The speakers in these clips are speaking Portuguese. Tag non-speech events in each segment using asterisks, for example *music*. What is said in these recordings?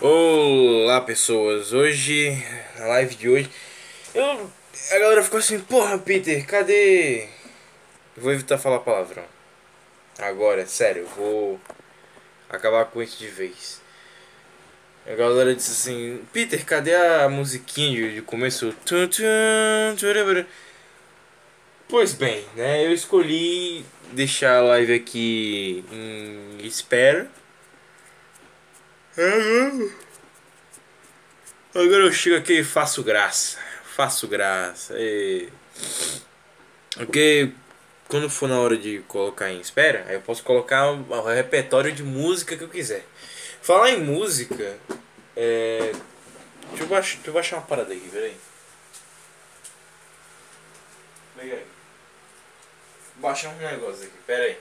Olá pessoas, hoje, na live de hoje, eu, a galera ficou assim, porra Peter, cadê? Eu vou evitar falar palavrão. Agora, sério, eu vou acabar com isso de vez. A galera disse assim, Peter, cadê a musiquinha de, começo? Pois bem, né, eu escolhi deixar a live aqui em espera Agora eu chego aqui e faço graça. Faço graça. E... Porque quando for na hora de colocar em espera, aí eu posso colocar o repertório de música que eu quiser. Falar em música. É... Deixa, eu baixar, deixa eu baixar uma parada aqui, peraí. Pega aí. Baixar um negócio aqui, peraí.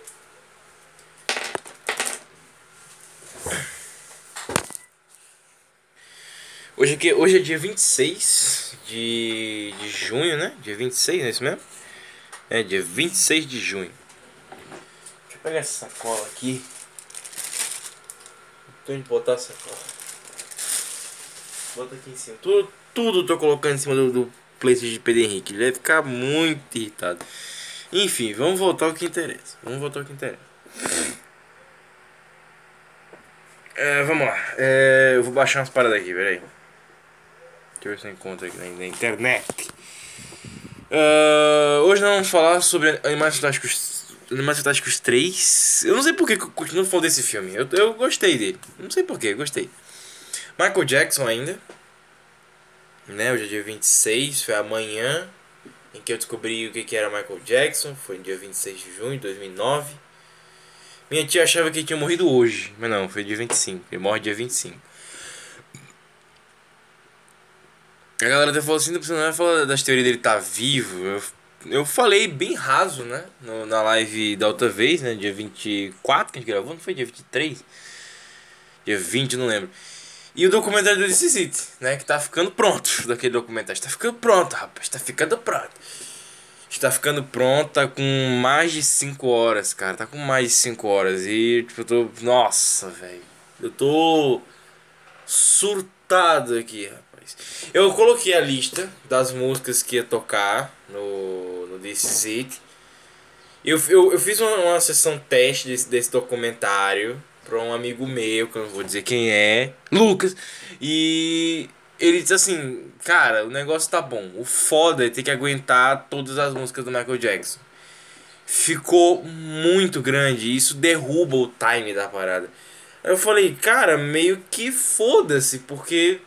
Hoje, aqui, hoje é dia 26 de, de junho, né? Dia 26, é isso mesmo? É, dia 26 de junho. Deixa eu pegar essa sacola aqui. Tô indo botar a sacola. Bota aqui em cima. Tudo, tudo tô colocando em cima do, do PlayStation de Pedro Henrique. Ele vai ficar muito irritado. Enfim, vamos voltar ao que interessa. Vamos voltar ao que interessa. É, vamos lá. É, eu vou baixar umas paradas aqui, peraí. Se eu encontro aqui na, internet. Uh, hoje nós vamos falar sobre Animais Fantásticos, Animais Fantásticos 3. Eu não sei porque continuo falando desse filme. Eu, eu gostei dele. Não sei porquê, gostei. Michael Jackson ainda. Né, hoje é dia 26, foi amanhã em que eu descobri o que, que era Michael Jackson. Foi no dia 26 de junho de 2009. Minha tia achava que ele tinha morrido hoje, mas não, foi dia 25. Ele morre dia 25. A galera até falou assim, não vai falar das teorias dele estar tá vivo. Eu, eu falei bem raso, né? No, na live da outra vez, né? Dia 24 que a gente gravou, não foi dia 23? Dia 20, não lembro. E o documentário do DC né? Que tá ficando pronto. *laughs* Daquele documentário. Está ficando pronto, rapaz. Está ficando pronto. Está ficando pronto, tá com mais de 5 horas, cara. Tá com mais de 5 horas. E, tipo, eu tô. Nossa, velho. Eu tô. Surtado aqui, rapaz. Eu coloquei a lista das músicas que ia tocar no, no This Is It. Eu, eu, eu fiz uma, uma sessão teste desse, desse documentário para um amigo meu, que eu não vou dizer quem é, Lucas. E ele disse assim: Cara, o negócio tá bom. O foda é ter que aguentar todas as músicas do Michael Jackson. Ficou muito grande. Isso derruba o time da parada. Eu falei, cara, meio que foda-se, porque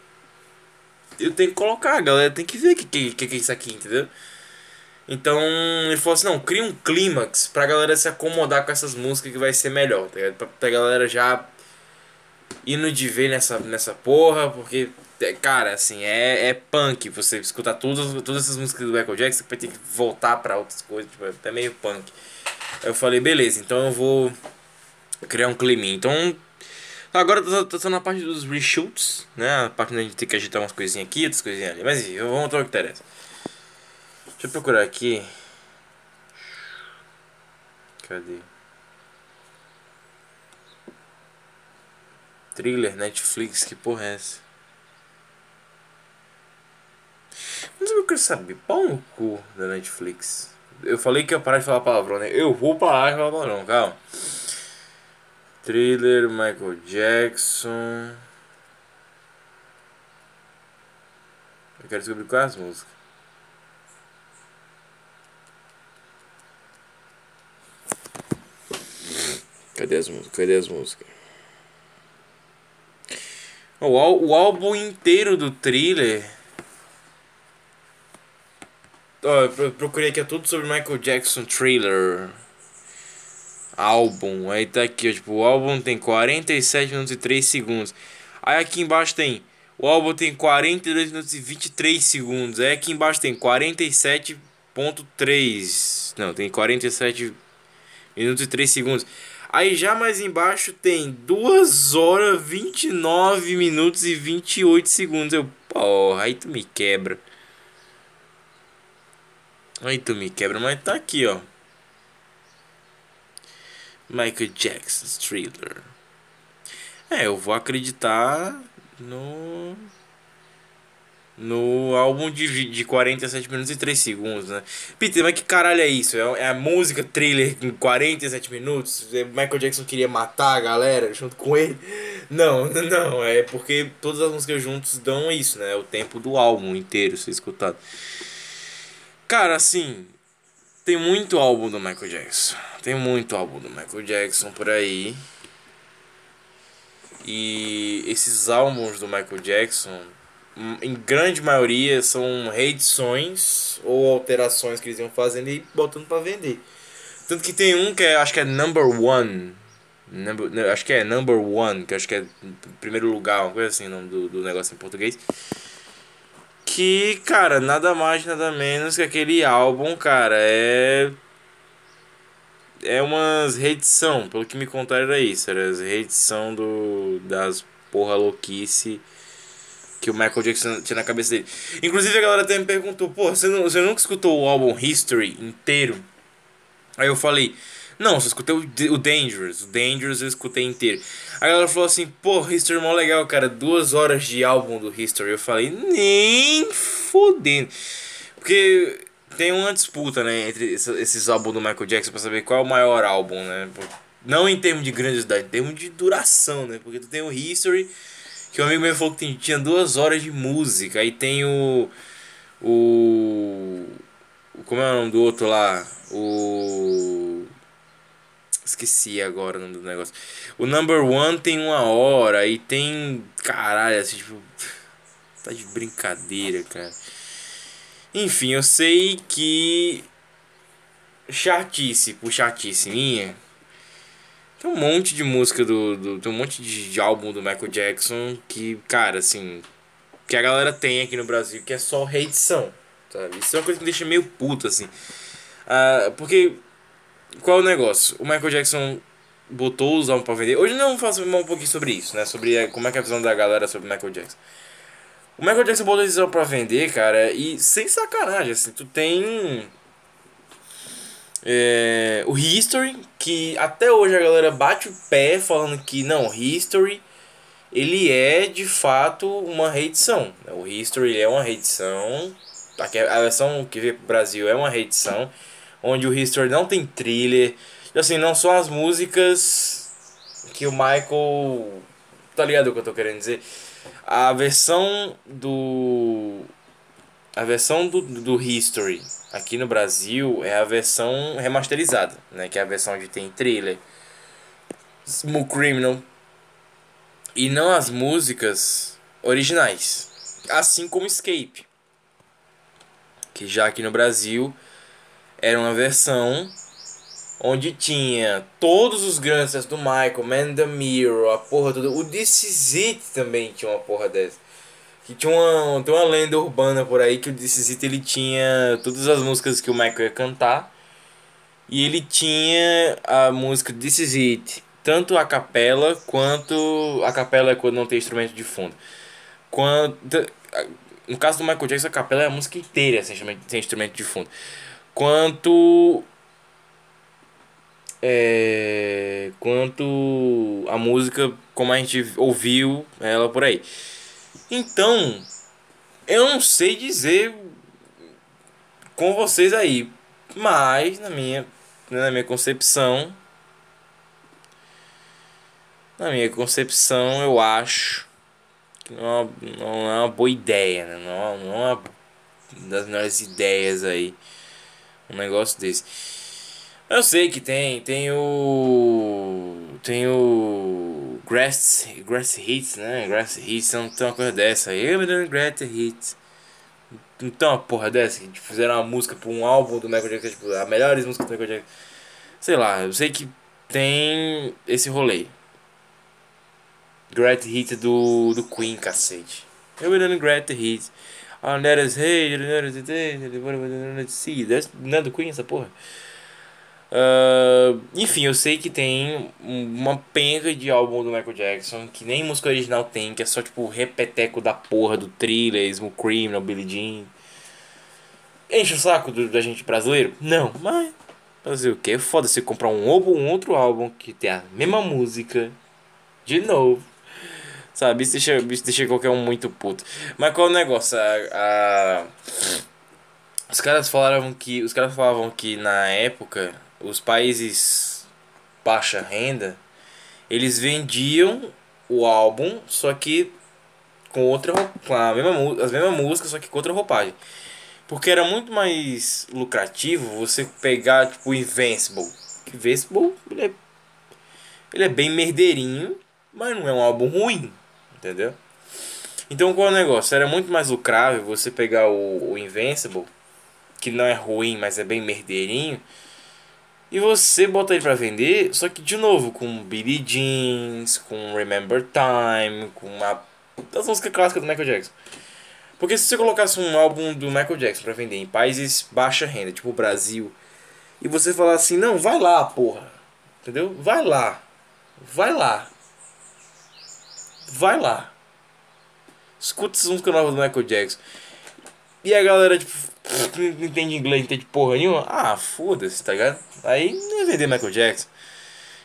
eu tenho que colocar, a galera tem que ver o que, que, que, é isso aqui, entendeu? Então ele falou assim, não, cria um clímax pra galera se acomodar com essas músicas que vai ser melhor, tá ligado? Pra, pra galera já indo de ver nessa, nessa porra, porque, é, cara, assim, é, é punk você escutar todas, todas essas músicas do Michael Jackson, você vai ter que voltar pra outras coisas, tipo, é até meio punk. Eu falei, beleza, então eu vou criar um climinha. Então Agora tô, tô, tô, na parte dos reshoots, né? A parte onde a gente tem que agitar umas coisinhas aqui, outras coisinhas ali. Mas enfim, vamos ao que interessa. Deixa eu procurar aqui. Cadê? Thriller, Netflix, que porra é essa? Mas eu quero saber, pau no cu da Netflix. Eu falei que ia parar de falar palavrão, né? Eu vou parar de falar palavrão, calma. Thriller, Michael Jackson. Eu quero descobrir quais as músicas. Cadê as músicas? Cadê as músicas? O, o álbum inteiro do thriller. Oh, eu procurei aqui é tudo sobre Michael Jackson Thriller álbum. Aí tá aqui, ó, tipo, o álbum tem 47 minutos e 3 segundos. Aí aqui embaixo tem o álbum tem 42 minutos e 23 segundos. Aí aqui embaixo tem 47.3. Não, tem 47 minutos e 3 segundos. Aí já mais embaixo tem 2 horas 29 minutos e 28 segundos. Eu, porra, aí tu me quebra. Aí tu me quebra, mas tá aqui, ó. Michael Jackson Thriller. É, eu vou acreditar no no álbum de, de 47 minutos e 3 segundos, né? Peter, mas que caralho é isso? É, é a música thriller em 47 minutos? É, Michael Jackson queria matar a galera junto com ele? Não, *laughs* não, é porque todas as músicas juntos dão isso, né? É o tempo do álbum inteiro ser escutado. Cara, assim, tem muito álbum do Michael Jackson. Tem muito álbum do Michael Jackson por aí. E esses álbuns do Michael Jackson em grande maioria são reedições ou alterações que eles iam fazendo e botando para vender. Tanto que tem um que é, acho que é number one. Number, acho que é number one, que acho que é primeiro lugar, uma coisa assim, o nome do, do negócio em português. Que, cara, nada mais, nada menos que aquele álbum, cara, é. É umas reedição, pelo que me contaram era isso, era as reedição do, das porra louquice que o Michael Jackson tinha na cabeça dele. Inclusive a galera até me perguntou, pô, você, não, você nunca escutou o álbum History inteiro? Aí eu falei, não, só escutei o, Dangerous, o Dangerous eu escutei inteiro. A galera falou assim, pô, History é mó legal, cara, duas horas de álbum do History. Eu falei, nem fodendo. Porque tem uma disputa, né, entre esses álbuns do Michael Jackson pra saber qual é o maior álbum, né? Não em termos de grandiosidade, em termos de duração, né? Porque tu tem o History que um amigo meu falou que tinha duas horas de música. Aí tem o. O. Como é o nome do outro lá? O. Esqueci agora o nome do negócio. O number one tem uma hora e tem. Caralho, assim, tipo. Tá de brincadeira, cara. Enfim, eu sei que. Chatice por chatice minha tem um monte de música do, do. Tem um monte de, álbum do Michael Jackson que, cara, assim. Que a galera tem aqui no Brasil que é só reedição. Sabe? Isso é uma coisa que me deixa meio puto, assim. Uh, porque. Qual é o negócio? O Michael Jackson botou os álbuns pra vender. Hoje não falar um pouquinho sobre isso, né? Sobre como é que é a visão da galera sobre o Michael Jackson. O Michael Jackson botou esses álbuns pra vender, cara, e sem sacanagem, assim, tu tem é, o History, que até hoje a galera bate o pé falando que não, History ele é de fato uma reedição. O History é uma reedição. A versão que veio pro Brasil é uma reedição. Onde o History não tem thriller. Assim, não são as músicas que o Michael. Tá ligado o que eu tô querendo dizer? A versão do. A versão do, do History aqui no Brasil é a versão remasterizada, né? Que é a versão onde tem trailer, Smooth Criminal e não as músicas originais, assim como Escape, que já aqui no Brasil era uma versão onde tinha todos os grandes do Michael, Man the Mirror, a porra toda. O This Is It também tinha uma porra dessa. Que tinha uma, tem uma lenda urbana por aí que o This ele tinha todas as músicas que o Michael ia cantar. E ele tinha a música This Is It, tanto a capela quanto. A capela é quando não tem instrumento de fundo. Quanto, no caso do Michael Jackson, a capela é a música inteira sem instrumento de fundo. Quanto. É, quanto a música como a gente ouviu ela por aí. Então, eu não sei dizer com vocês aí, mas na minha, na minha concepção, na minha concepção, eu acho que não é, não é uma boa ideia, né? não, não é uma das melhores ideias aí, um negócio desse. Eu sei que tem, tem o. Tem o Grass, grass Hits, né? Grass Hits, não tem uma coisa dessa. Eu me dando Grass Hits. Não tem uma porra dessa que fizeram uma música pra um álbum do Michael Jackson, tipo, a melhores músicas do Michael Jackson. Sei lá, eu sei que tem esse rolê. Great Hit do, do Queen, cacete. Eu me dando Great Hits. Oh, let us hate, let us see. Não é do Queen essa porra? Uh, enfim, eu sei que tem uma penca de álbum do Michael Jackson que nem música original tem, que é só tipo repeteco da porra do thriller, Smooth Criminal, Billie Jean. Enche o saco do, da gente brasileiro? Não, mas fazer o que? Foda você comprar um, um outro álbum que tem a mesma música de novo. Sabe? Isso deixa, isso deixa qualquer um muito puto. Mas qual é o negócio? A, a... Os caras falavam que. Os caras falavam que na época os países baixa renda eles vendiam o álbum, só que com outra com a mesma, as mesmas músicas, só que com outra roupagem. Porque era muito mais lucrativo você pegar tipo o Invincible. Invincible, ele é, ele é bem merdeirinho, mas não é um álbum ruim, entendeu? Então qual é o negócio? Era muito mais lucrável você pegar o, o Invincible, que não é ruim, mas é bem merdeirinho, e você botar ele pra vender, só que de novo, com Billie Jeans, com Remember Time, com a das músicas clássicas do Michael Jackson. Porque se você colocasse um álbum do Michael Jackson para vender em países baixa renda, tipo o Brasil, e você falar assim, não, vai lá, porra. Entendeu? Vai lá. Vai lá. Vai lá. Escuta essas músicas novas do Michael Jackson. E a galera, tipo, não entende inglês, não entende porra nenhuma. Ah, foda-se, tá ligado? Aí não ia vender Michael Jackson.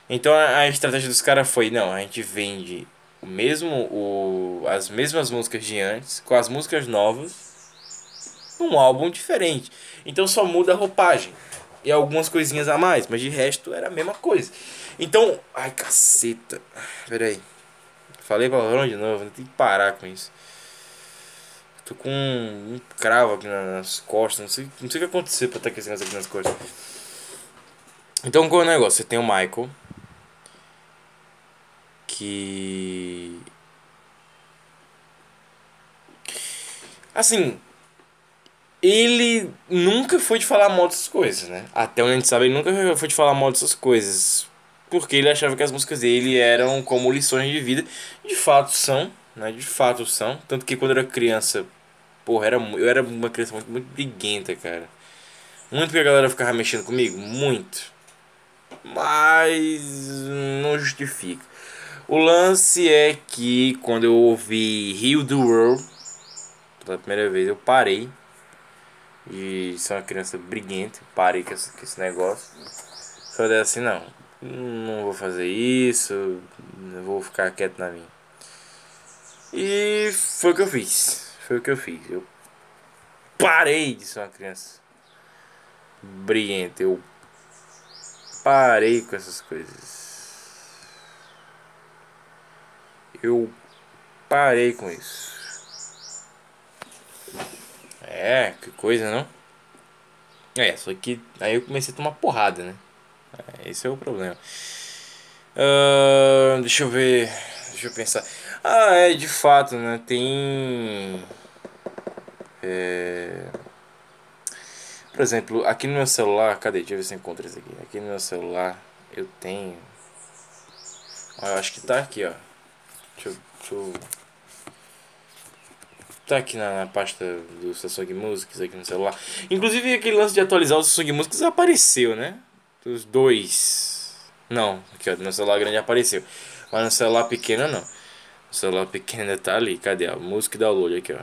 Então a, a estratégia dos caras foi, não, a gente vende o mesmo o as mesmas músicas de antes com as músicas novas num álbum diferente. Então só muda a roupagem e algumas coisinhas a mais, mas de resto era a mesma coisa. Então, ai caceta. Pera aí. Falei palavrão de novo, tem que parar com isso. Tô com um, cravo aqui nas costas, não sei, não sei o que aconteceu pra estar com esse negócio aqui nas costas. Então qual é o negócio? Você tem o Michael, que assim ele nunca foi de falar mal dessas coisas, né? Até onde a gente sabe, ele nunca foi de falar mal dessas coisas. Porque ele achava que as músicas dele eram como lições de vida. De fato são, né? De fato são. Tanto que quando eu era criança, porra, era, eu era uma criança muito, muito briguenta, cara. Muito que a galera ficava mexendo comigo, muito. Mas não justifica. O lance é que quando eu ouvi Rio the World pela primeira vez, eu parei. E sou uma criança briguenta, parei com esse, negócio. Falei assim: não, não vou fazer isso, vou ficar quieto na minha. E foi o que eu fiz. Foi o que eu fiz. Eu parei de ser uma criança briguenta. Eu parei com essas coisas. Eu parei com isso. É, que coisa, não? É, só que aí eu comecei a tomar porrada, né? É, esse é o problema. Uh, deixa eu ver. Deixa eu pensar. Ah, é, de fato, né? Tem. É... Por exemplo, aqui no meu celular. Cadê? Deixa eu ver se eu encontro isso aqui. Aqui no meu celular eu tenho. eu acho que tá aqui, ó. Deixa eu. Deixa eu... Tá aqui na, na, pasta do Samsung Musics aqui no celular. Inclusive aquele lance de atualizar o Samsung Musics apareceu, né? Os dois. Não, aqui ó, no celular grande apareceu. Mas no celular pequeno não. O celular pequeno tá ali. Cadê? A música e download aqui, ó.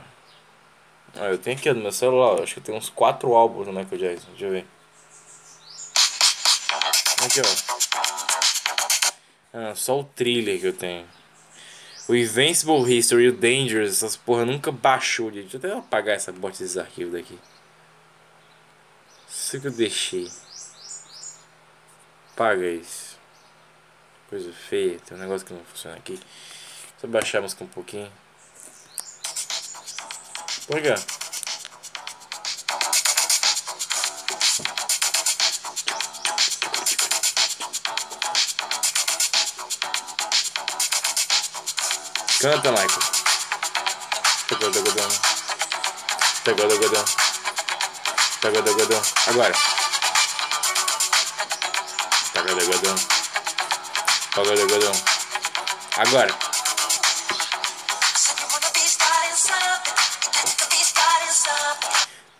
Ah, eu tenho aqui ó, no meu celular. Acho que tem uns quatro álbuns no Michael Jackson. Deixa eu ver. Aqui, ó. Ah, só o thriller que eu tenho. O Invincible History o Dangerous, essas porra nunca baixou. Deixa eu até apagar essa bosta desses arquivos daqui. Isso que eu deixei. Apaga isso. Coisa feia. Tem um negócio que não funciona aqui. Só baixar a música um pouquinho. Por quê? Canta, Michael. Pegou do algodão. Pegou do algodão. Pegou do algodão. Agora. Do do algodão. Agora.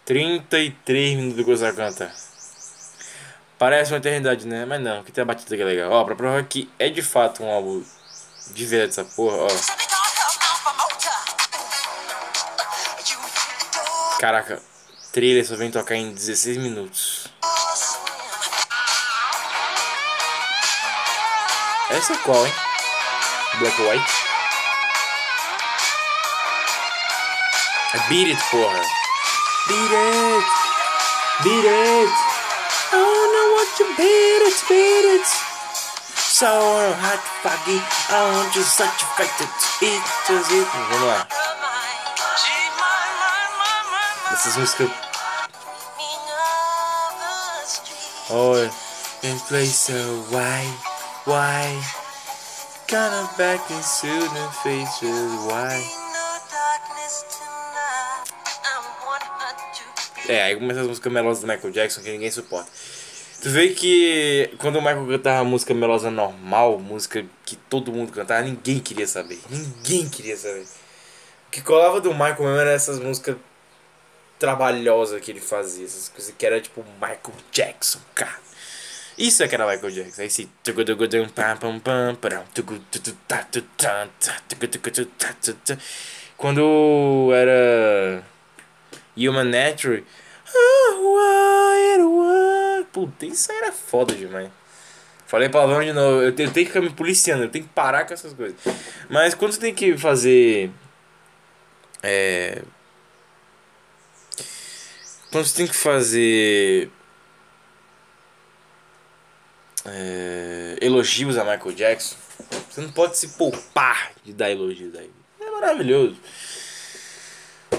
Trinta e três minutos que você canta. Parece uma eternidade, né? Mas não, que tem a batida que é legal. Ó, pra provar que é de fato um álbum de verdade essa porra, ó. Caraca, trailer só vem tocar em 16 minutos. Essa é qual, hein? Black White? Beat It, porra. Beat It. Beat It. I wanna want you beat it, beat it. So hot fucking, I want you such a fight to eat, just eat. Vamos lá. Essas músicas. Oh, in place so why, why? Kinda back in and faces, why? É, aí começa as músicas melosas do Michael Jackson que ninguém suporta. Tu vê que quando o Michael cantava música melosa normal, música que todo mundo cantava, ninguém queria saber. Ninguém queria saber. O que colava do Michael mesmo era essas músicas trabalhosas que ele fazia, essas coisas que era tipo Michael Jackson, cara. Isso é que era Michael Jackson. Aí esse. Quando era. Human Nature. Puta, isso era foda demais. Falei palavrão de novo. Eu tenho, eu tenho que ficar me policiando, eu tenho que parar com essas coisas. Mas quando você tem que fazer. É. Quando você tem que fazer. É, elogios a Michael Jackson, você não pode se poupar de dar elogios aí. É maravilhoso.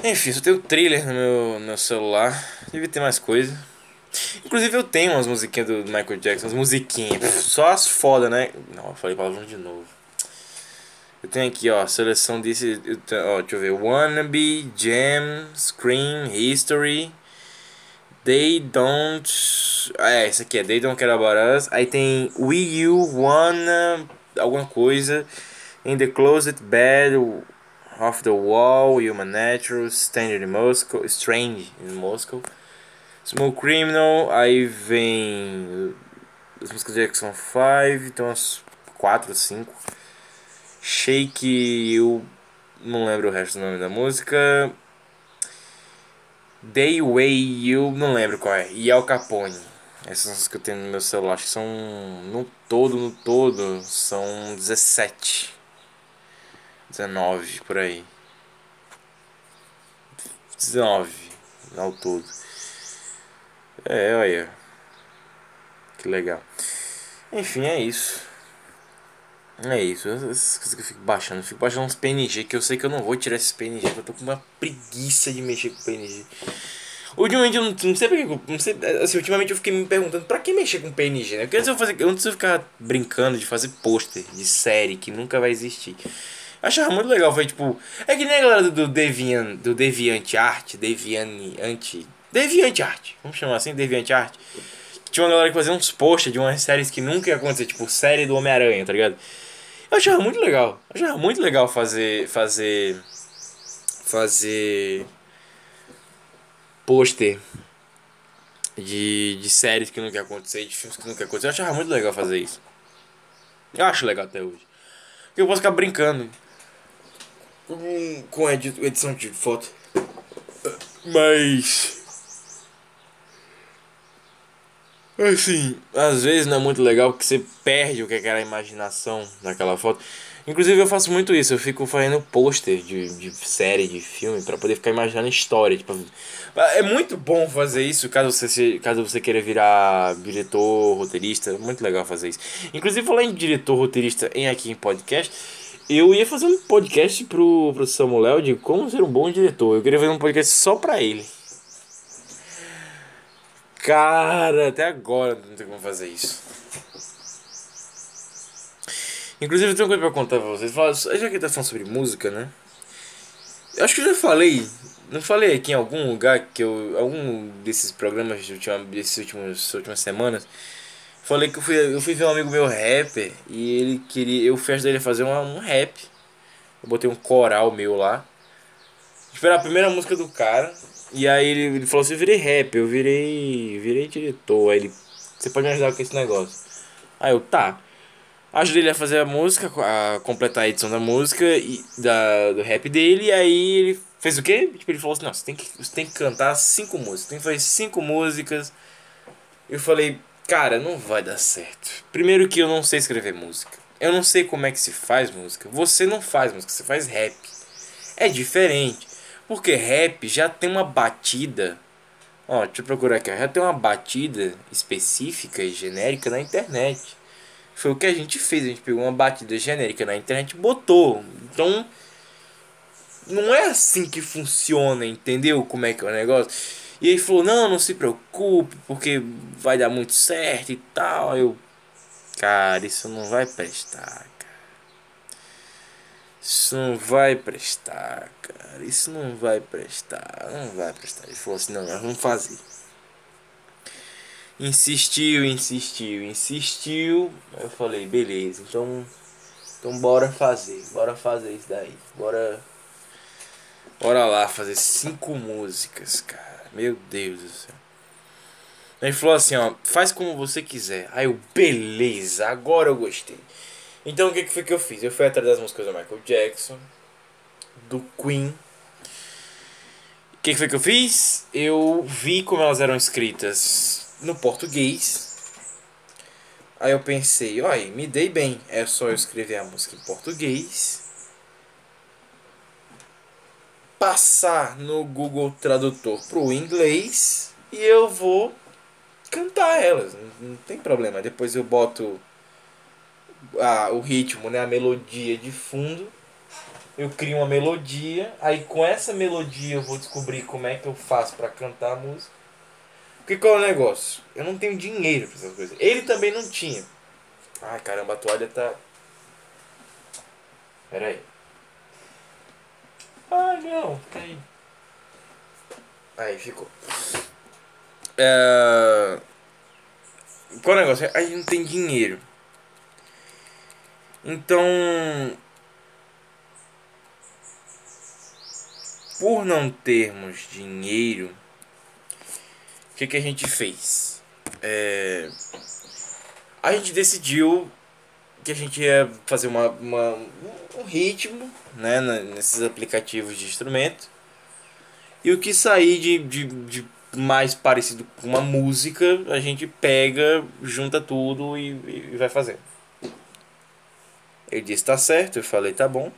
Enfim, só tenho trailer no meu, no meu celular. Deve ter mais coisa. Inclusive eu tenho umas musiquinhas do Michael Jackson, as musiquinhas. Só as foda, né? Não, eu falei palavrão de novo. Eu tenho aqui, ó, seleção desse. Ó, deixa eu ver. Wannabe, Jam, Scream, History. They Don't. É, esse aqui é They Don't Care About Us. Aí tem We You Wanna. Alguma coisa. In the Closet Bed. Off the Wall. Human Natural. Standard in Moscow. Strange in Moscow. Smoke Criminal. Aí vem. As músicas de Jackson 5. Então as 4, 5. Shake. Eu não lembro o resto do nome da música. Day Way You, não lembro qual é. E Al Capone. Essas são as que eu tenho no meu celular. Acho que são. No todo, no todo, são 17. 19 por aí. 19 ao todo. É, olha. Que legal. Enfim, é isso. É isso, essas coisas que eu fico baixando. Eu fico baixando uns PNG que eu sei que eu não vou tirar esses PNG. eu tô com uma preguiça de mexer com PNG. Ultimamente eu não, não sei porque. Não sei, assim, ultimamente eu fiquei me perguntando pra que mexer com PNG, né? Porque antes eu, fazer, antes eu ficar brincando de fazer pôster de série que nunca vai existir. Eu achava muito legal, foi tipo. É que nem a galera do, do Deviant, do Deviant Art, Deviant. Deviant Art, vamos chamar assim, Deviant Art. Tinha uma galera que fazia uns posters de umas séries que nunca ia acontecer, tipo série do Homem-Aranha, tá ligado? Eu achava muito legal. Eu achava muito legal fazer. Fazer. Fazer. Pôster de, de séries que não quer acontecer, de filmes que não quer acontecer. Eu achava muito legal fazer isso. Eu acho legal até hoje. Porque eu posso ficar brincando com, edição de foto. Mas. Assim, às vezes não é muito legal porque você perde o que é aquela imaginação daquela foto. Inclusive eu faço muito isso, eu fico fazendo pôster de, de série, de filme, para poder ficar imaginando história. Tipo, é muito bom fazer isso caso você, caso você queira virar diretor, roteirista. É muito legal fazer isso. Inclusive, falar em diretor, roteirista em aqui em podcast, eu ia fazer um podcast pro, pro Samuel de como ser um bom diretor. Eu queria fazer um podcast só pra ele. Cara, até agora não tem como fazer isso. Inclusive, eu tenho uma coisa pra contar pra vocês. Já que tá falando sobre música, né? Eu acho que eu já falei. Não falei aqui em algum lugar que eu. Algum desses programas de última, desses últimos, últimas semanas. Falei que eu fui, eu fui ver um amigo meu rapper e ele queria. Eu fui ajudar ele a fazer uma, um rap. Eu botei um coral meu lá. Esperar a primeira música do cara. E aí ele, ele falou assim, eu virei rap, eu virei. virei diretor. Aí ele. Você pode me ajudar com esse negócio. Aí eu, tá. Ajudei ele a fazer a música, a completar a edição da música e da, do rap dele. E aí ele fez o quê? Tipo, ele falou assim, não, você tem que, você tem que cantar cinco músicas. Tem que fazer cinco músicas. Eu falei, cara, não vai dar certo. Primeiro que eu não sei escrever música. Eu não sei como é que se faz música. Você não faz música, você faz rap. É diferente. Porque rap já tem uma batida. Ó, deixa eu procurar aqui. Já tem uma batida específica e genérica na internet. Foi o que a gente fez. A gente pegou uma batida genérica na internet e botou. Então. Não é assim que funciona, entendeu? Como é que é o negócio? E ele falou: Não, não se preocupe, porque vai dar muito certo e tal. Eu. Cara, isso não vai prestar. Isso não vai prestar, cara. Isso não vai prestar. Não vai prestar. Ele falou assim: Não, nós vamos fazer. Insistiu, insistiu, insistiu. Eu falei: Beleza, então. Então bora fazer. Bora fazer isso daí. Bora. Bora lá fazer cinco músicas, cara. Meu Deus do céu. Ele falou assim, ó, faz como você quiser. Aí eu, beleza, agora eu gostei. Então o que, que foi que eu fiz? Eu fui atrás das músicas do Michael Jackson, do Queen. O que, que foi que eu fiz? Eu vi como elas eram escritas no português. Aí eu pensei, olha, me dei bem. É só eu escrever a música em português. Passar no Google Tradutor pro inglês. E eu vou cantar elas, não, não tem problema. Depois eu boto a, o ritmo, né, a melodia de fundo. Eu crio uma melodia, aí com essa melodia eu vou descobrir como é que eu faço para cantar a música. Porque qual é o negócio? Eu não tenho dinheiro pra essas coisas. Ele também não tinha. Ai caramba, a toalha tá. Pera aí. Ah não, tem. Aí ficou. É... Qual é o negócio? A gente não tem dinheiro. Então. Por não termos dinheiro, o que, que a gente fez? É... A gente decidiu que a gente ia fazer uma, uma, um ritmo né, nesses aplicativos de instrumento. E o que sair de, de, de mais parecido com uma música, a gente pega, junta tudo e, e vai fazer. Ele disse tá certo, eu falei tá bom.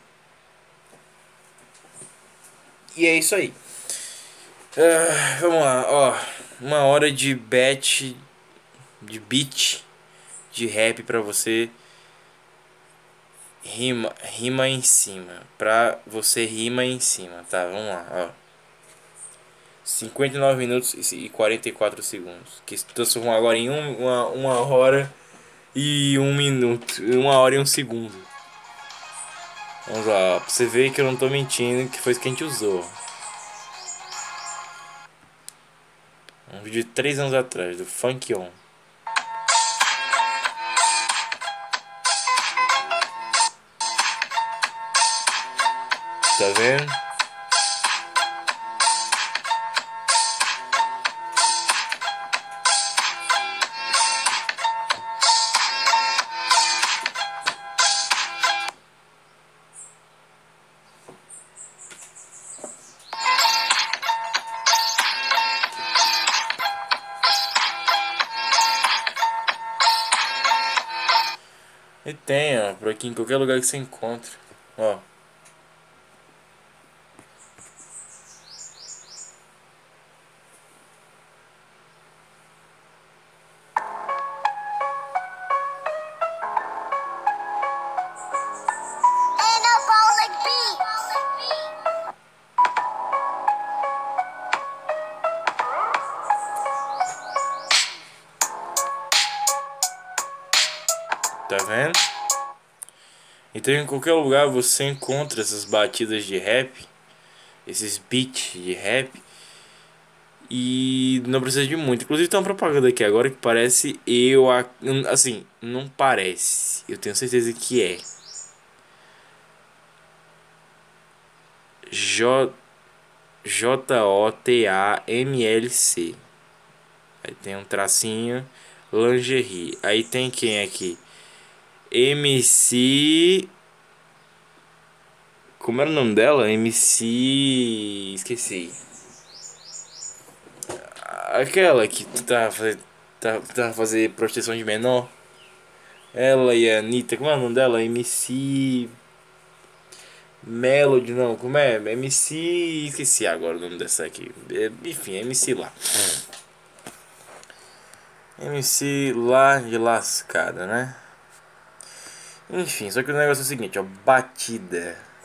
E é isso aí. Uh, vamos lá, ó. Uma hora de bet, de beat, de rap pra você. Rima, rima em cima. Pra você rima em cima, tá? Vamos lá, ó. 59 minutos e 44 segundos. Que se transformou agora em um, uma, uma hora e um minuto. Uma hora e um segundo. Vamos lá, pra você ver que eu não tô mentindo, que foi isso que a gente usou. Um vídeo de 3 anos atrás, do Funk On. Tá vendo? E tem, ó, por aqui em qualquer lugar que você encontre. Ó. Então em qualquer lugar você encontra essas batidas de rap, esses beats de rap. E não precisa de muito. Inclusive tem uma propaganda aqui agora que parece eu. Assim, não parece. Eu tenho certeza que é. J. J-O-T-A-M-L-C. Aí tem um tracinho. Lingerie. Aí tem quem aqui? MC. Como era o nome dela? MC. Esqueci. Aquela que tá fazendo. Tá, tá fazer proteção de menor. Ela e a Anitta. Como é o nome dela? MC. Melody, não, como é? MC. Esqueci agora o nome dessa aqui. É, enfim, MC lá. MC lá de lascada, né? Enfim, só que o negócio é o seguinte, ó. Batida.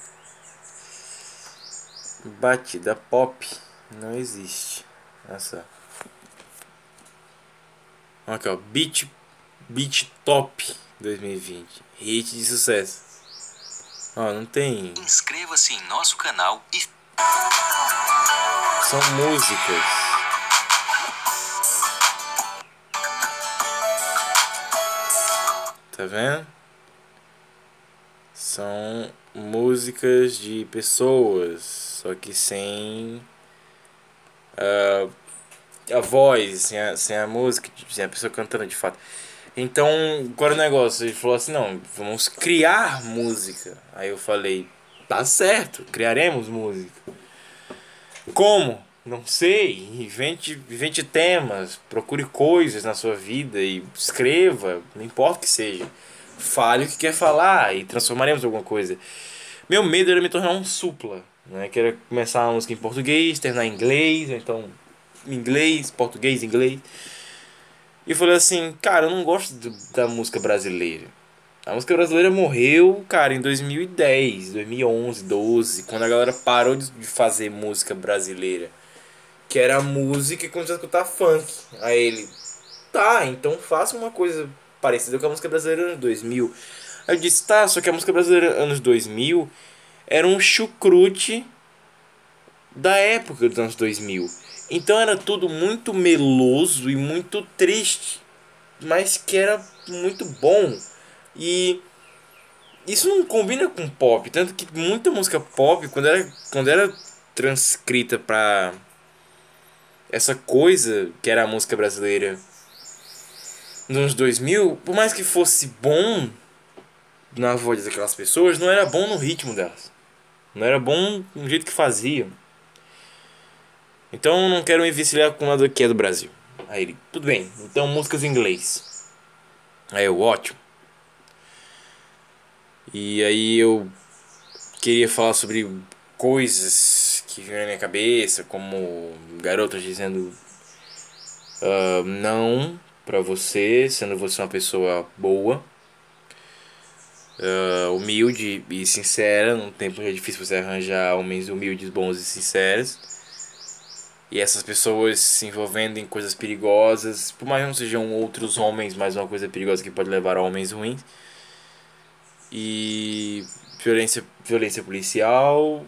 Batida pop não existe. Olha só. Aqui, ó. Beat, beat Top 2020. Hit de sucesso. Ó, não tem. Inscreva-se em nosso canal e. São músicas. Tá vendo? São músicas de pessoas, só que sem uh, a voz, sem a, sem a música, sem a pessoa cantando de fato. Então, qual o negócio? Ele falou assim: não, vamos criar música. Aí eu falei: tá certo, criaremos música. Como? Não sei. Invente, invente temas, procure coisas na sua vida e escreva, não importa o que seja. Fale o que quer falar e transformaremos em alguma coisa. Meu medo era me tornar um supla. Né? Que era começar a música em português, terminar em inglês, ou então inglês, português, inglês. E falei assim, cara, eu não gosto do, da música brasileira. A música brasileira morreu, cara, em 2010, 2011, 12, quando a galera parou de fazer música brasileira. Que era música e começou a escutar funk. Aí ele, tá, então faça uma coisa parecida com a música brasileira anos 2000. Aí eu disse, tá, só que a música brasileira anos 2000 era um chucrute da época dos anos 2000. Então era tudo muito meloso e muito triste, mas que era muito bom. E isso não combina com pop, tanto que muita música pop, quando era, quando era transcrita para essa coisa que era a música brasileira nos anos 2000, por mais que fosse bom na voz daquelas pessoas, não era bom no ritmo delas. Não era bom no jeito que faziam. Então não quero me encilhar com nada que é do Brasil. Aí ele, tudo bem, então músicas em inglês. Aí eu, ótimo. E aí eu queria falar sobre coisas que vinham na minha cabeça, como garotas dizendo uh, não para você, sendo você uma pessoa boa, uh, humilde e sincera. Num tempo é difícil você arranjar homens humildes, bons e sinceros e essas pessoas se envolvendo em coisas perigosas, por mais não sejam outros homens, mas uma coisa perigosa que pode levar a homens ruins. E violência, violência policial.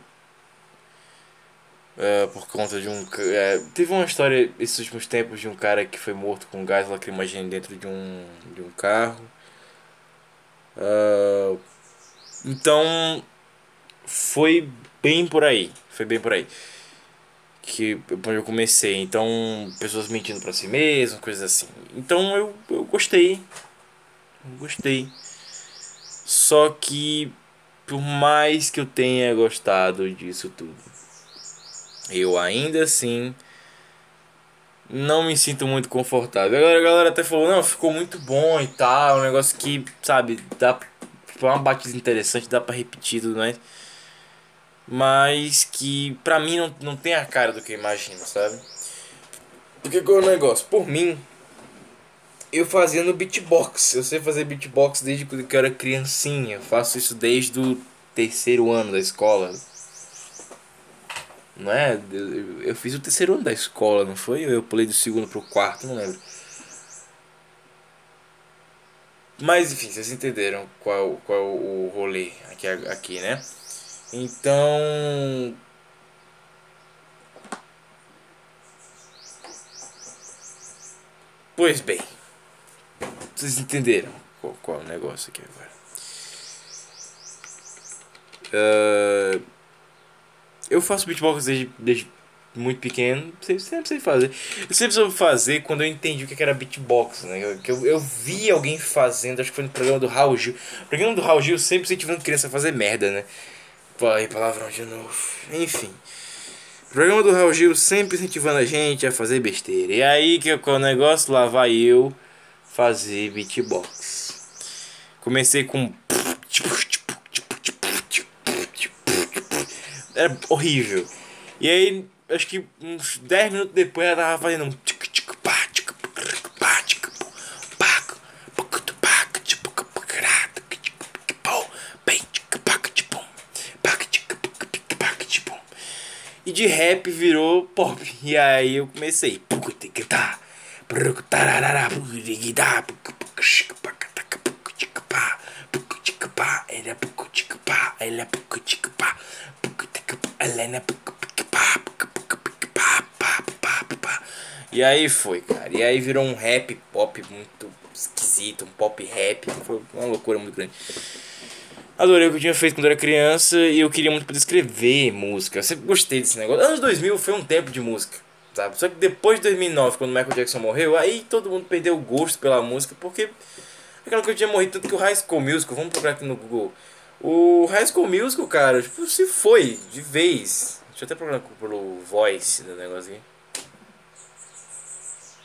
Uh, por conta de um. Uh, teve uma história esses últimos tempos de um cara que foi morto com gás lacrimogêneo dentro de um, de um carro. Uh, então. Foi bem por aí. Foi bem por aí que onde eu comecei. Então, pessoas mentindo para si mesmas, coisas assim. Então eu, eu gostei. Gostei. Só que por mais que eu tenha gostado disso tudo, eu ainda assim não me sinto muito confortável. Agora a galera até falou, não, ficou muito bom e tal, um negócio que, sabe, dá foi uma batida interessante, dá para repetir tudo mais mas que pra mim não, não tem a cara do que eu imagino, sabe? Porque qual é o negócio? Por mim, eu fazia no beatbox. Eu sei fazer beatbox desde que eu era criancinha. Eu faço isso desde o terceiro ano da escola. Não é? Eu, eu fiz o terceiro ano da escola, não foi? Eu pulei do segundo pro quarto, não lembro. Mas enfim, vocês entenderam qual, qual o rolê aqui, aqui né? Então. Pois bem. Vocês entenderam qual, qual é o negócio aqui agora. Uh, eu faço beatbox desde, desde muito pequeno, sempre, sei fazer. Eu sempre soube fazer quando eu entendi o que era beatbox, né? Eu, eu, eu vi alguém fazendo, acho que foi no programa do Raul Gil. Programa do Raul Gil sempre incentivando criança a fazer merda, né? Pai, palavrão de novo. Enfim. Programa do Raul Gil sempre incentivando a gente a fazer besteira. E aí que é o negócio lá vai eu fazer beatbox. Comecei com Era horrível. E aí, acho que uns 10 minutos depois ela tava fazendo um tic tic pá, tic pá, tic pá, pá, tic pá, tic pá, tic pá, bem, tic pá, tic pum, pá, tic pá, tic pum. E de rap virou pop. E aí eu comecei. E aí foi, cara. E aí virou um rap pop muito esquisito, um pop rap. Foi uma loucura muito grande. Adorei o que eu tinha feito quando era criança e eu queria muito poder escrever música. Eu sempre gostei desse negócio. Anos 2000 foi um tempo de música, sabe? Só que depois de 2009, quando Michael Jackson morreu, aí todo mundo perdeu o gosto pela música porque aquela coisa tinha morrido tanto que o High School Musical, vamos procurar aqui no Google. O High School Musical, cara, tipo, se foi de vez. Deixa eu até procurar pelo voice do negócio aqui.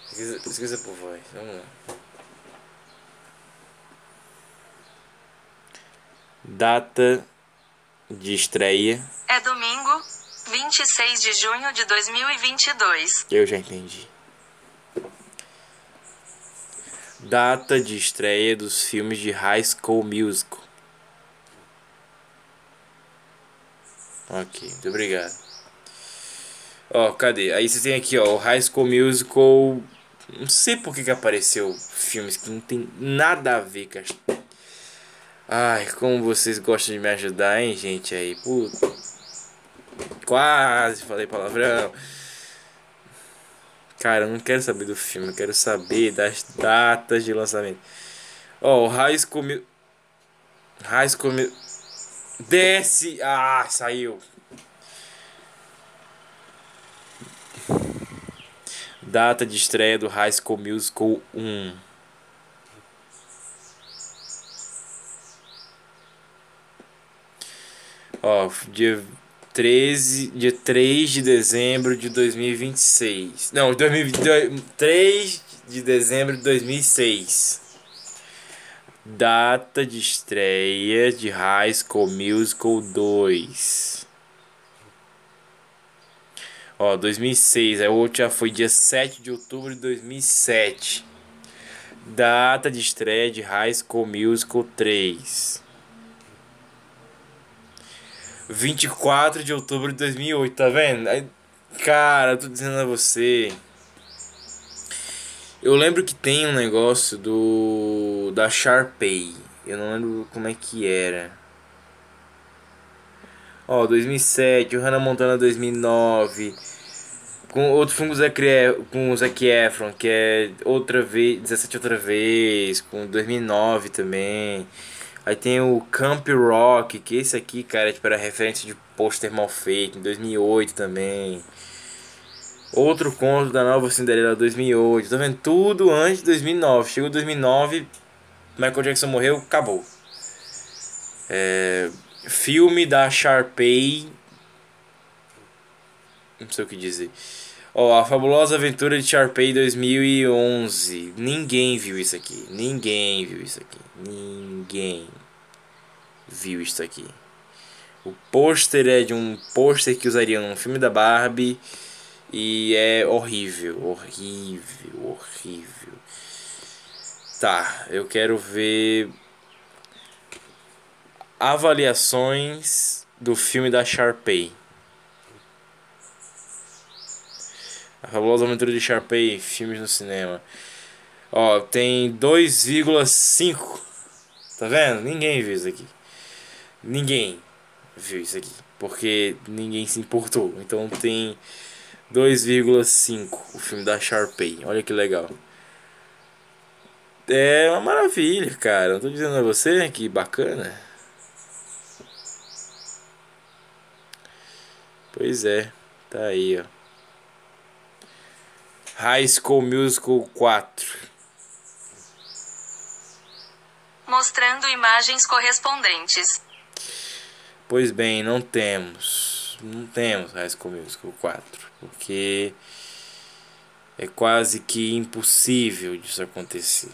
Pesquisa, pesquisa por voz, vamos lá. Data de estreia. É domingo, 26 de junho de 2022. Eu já entendi. Data de estreia dos filmes de High School Musical. Ok, muito obrigado. Ó, cadê? Aí você tem aqui, ó, o High School Musical. Não sei por que, que apareceu filmes que não tem nada a ver as Ai, como vocês gostam de me ajudar, hein, gente aí. Puta. Quase falei palavrão. Cara, eu não quero saber do filme, eu quero saber das datas de lançamento. Ó, oh, o Mil... High School Mil... Desce! Ah, saiu. Data de estreia do High School Musical 1. Ó, dia 13, dia 3 de dezembro de 2026. Não, 2022, 3 de dezembro de 2006. Data de estreia de High School Musical 2. Ó, 2006, a outra foi dia 7 de outubro de 2007. Data de estreia de High School Musical 3. 24 de outubro de 2008, tá vendo? Aí, cara, eu tô dizendo a você. Eu lembro que tem um negócio do. da Sharpay. Eu não lembro como é que era. Ó, 2007, o Hannah Montana 2009. Com outro filme com o Zac, com o Zac Efron, que é outra vez, 17 outra vez, com 2009 também. Aí tem o Camp Rock, que esse aqui, cara, tipo, era referência de pôster mal feito, em 2008 também. Outro conto da Nova Cinderela 2008. Tá vendo? Tudo antes de 2009. Chegou 2009, Michael Jackson morreu, acabou. É, filme da Sharpay. Não sei o que dizer. Ó, oh, a fabulosa aventura de Sharpay 2011. Ninguém viu isso aqui. Ninguém viu isso aqui. Ninguém viu isso aqui. O pôster é de um pôster que usaria num filme da Barbie e é horrível, horrível, horrível. Tá, eu quero ver avaliações do filme da Sharpay. A fabulosa aventura de Sharpay, filmes no cinema. Ó, tem 2,5. Tá vendo? Ninguém viu isso aqui. Ninguém viu isso aqui. Porque ninguém se importou. Então tem 2,5 o filme da Sharpay. Olha que legal. É uma maravilha, cara. Não tô dizendo a você que bacana. Pois é, tá aí, ó. High School Musical 4. Mostrando imagens correspondentes. Pois bem, não temos. Não temos High School Musical 4. Porque é quase que impossível disso acontecer.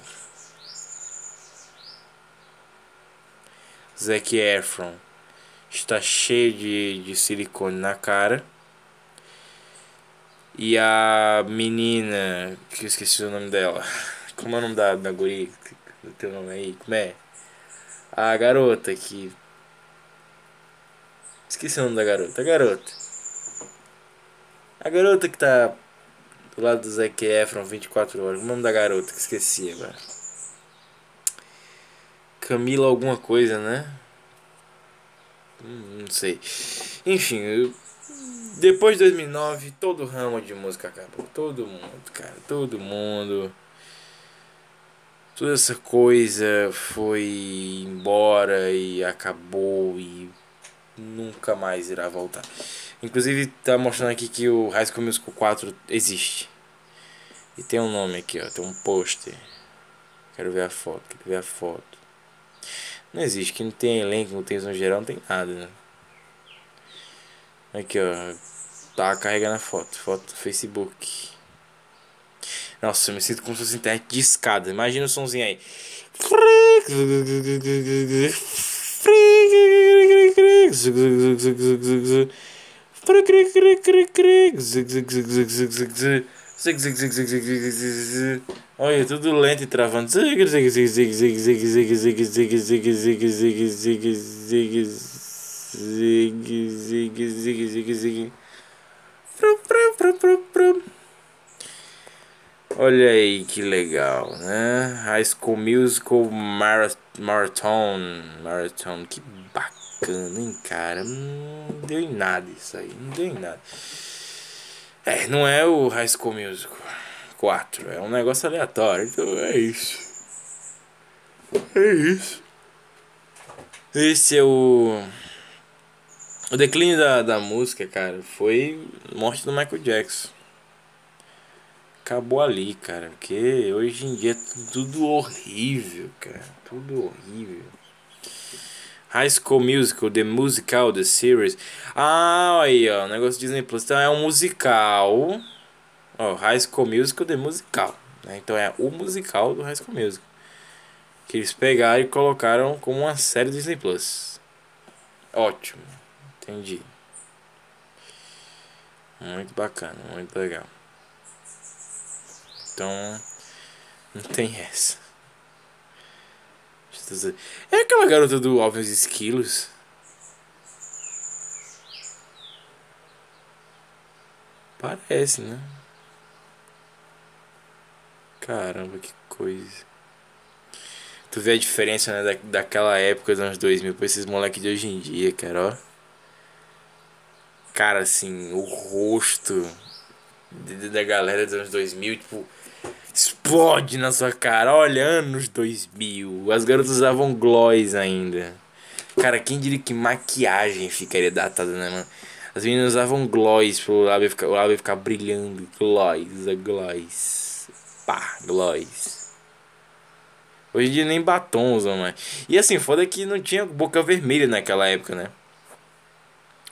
Zac Efron, está cheio de, de silicone na cara. E a menina, que eu esqueci o nome dela. *laughs* Como é o nome da, da guria? O teu nome aí? Como é? A garota que. Esqueci o nome da garota. A garota. A garota que tá do lado do Zac Efron 24 horas. O nome da garota que esqueci agora. Camila alguma coisa, né? Hum, não sei. Enfim, eu, depois de 2009, todo ramo de música acabou. Todo mundo, cara. Todo mundo. Toda essa coisa foi embora e acabou e nunca mais irá voltar. Inclusive tá mostrando aqui que o High School Musical 4 existe. E tem um nome aqui, ó, tem um pôster. Quero ver a foto, quero ver a foto. Não existe, que não tem elenco, não tem som geral, não tem nada, né? Aqui, ó. Tá carregando a foto, foto do Facebook. Nossa, eu me sinto como se fosse internet de escada. Imagina o somzinho aí. Olha, tudo lento e travando. Zig, zig, zig, zig, zig. Prum, prum, prum, prum, prum. Olha aí que legal, né? High School Musical Marathon. Marathon, que bacana, hein, cara? Hum, não deu em nada isso aí, não deu em nada. É, não é o High School Musical 4, é um negócio aleatório, então é isso. É isso. Esse é o. O declínio da, da música, cara, foi morte do Michael Jackson. Acabou ali, cara. Porque hoje em dia é tudo horrível, cara. Tudo horrível. High School Musical, The Musical, The Series. Ah, aí, ó. Negócio Disney Plus. Então é um musical. Ó, High School Musical, The Musical. Né? Então é o musical do High School Musical. Que eles pegaram e colocaram como uma série Disney Plus. Ótimo. Entendi. Muito bacana, muito legal. Então, não tem essa. É aquela garota do Óbvios Esquilos. Parece, né? Caramba, que coisa. Tu vê a diferença, né, da, daquela época dos anos 2000 pra esses moleques de hoje em dia, cara, ó. Cara, assim, o rosto da galera dos anos 2000, tipo, explode na sua cara. Olha, anos 2000. As garotas usavam gloss ainda. Cara, quem diria que maquiagem ficaria datada, né, mano? As meninas usavam gloss pro lábio ficar, o lábio ficar brilhando. Gloss, gloss. Pá, gloss. Hoje em dia nem batom usam mais. E assim, foda que não tinha boca vermelha naquela época, né?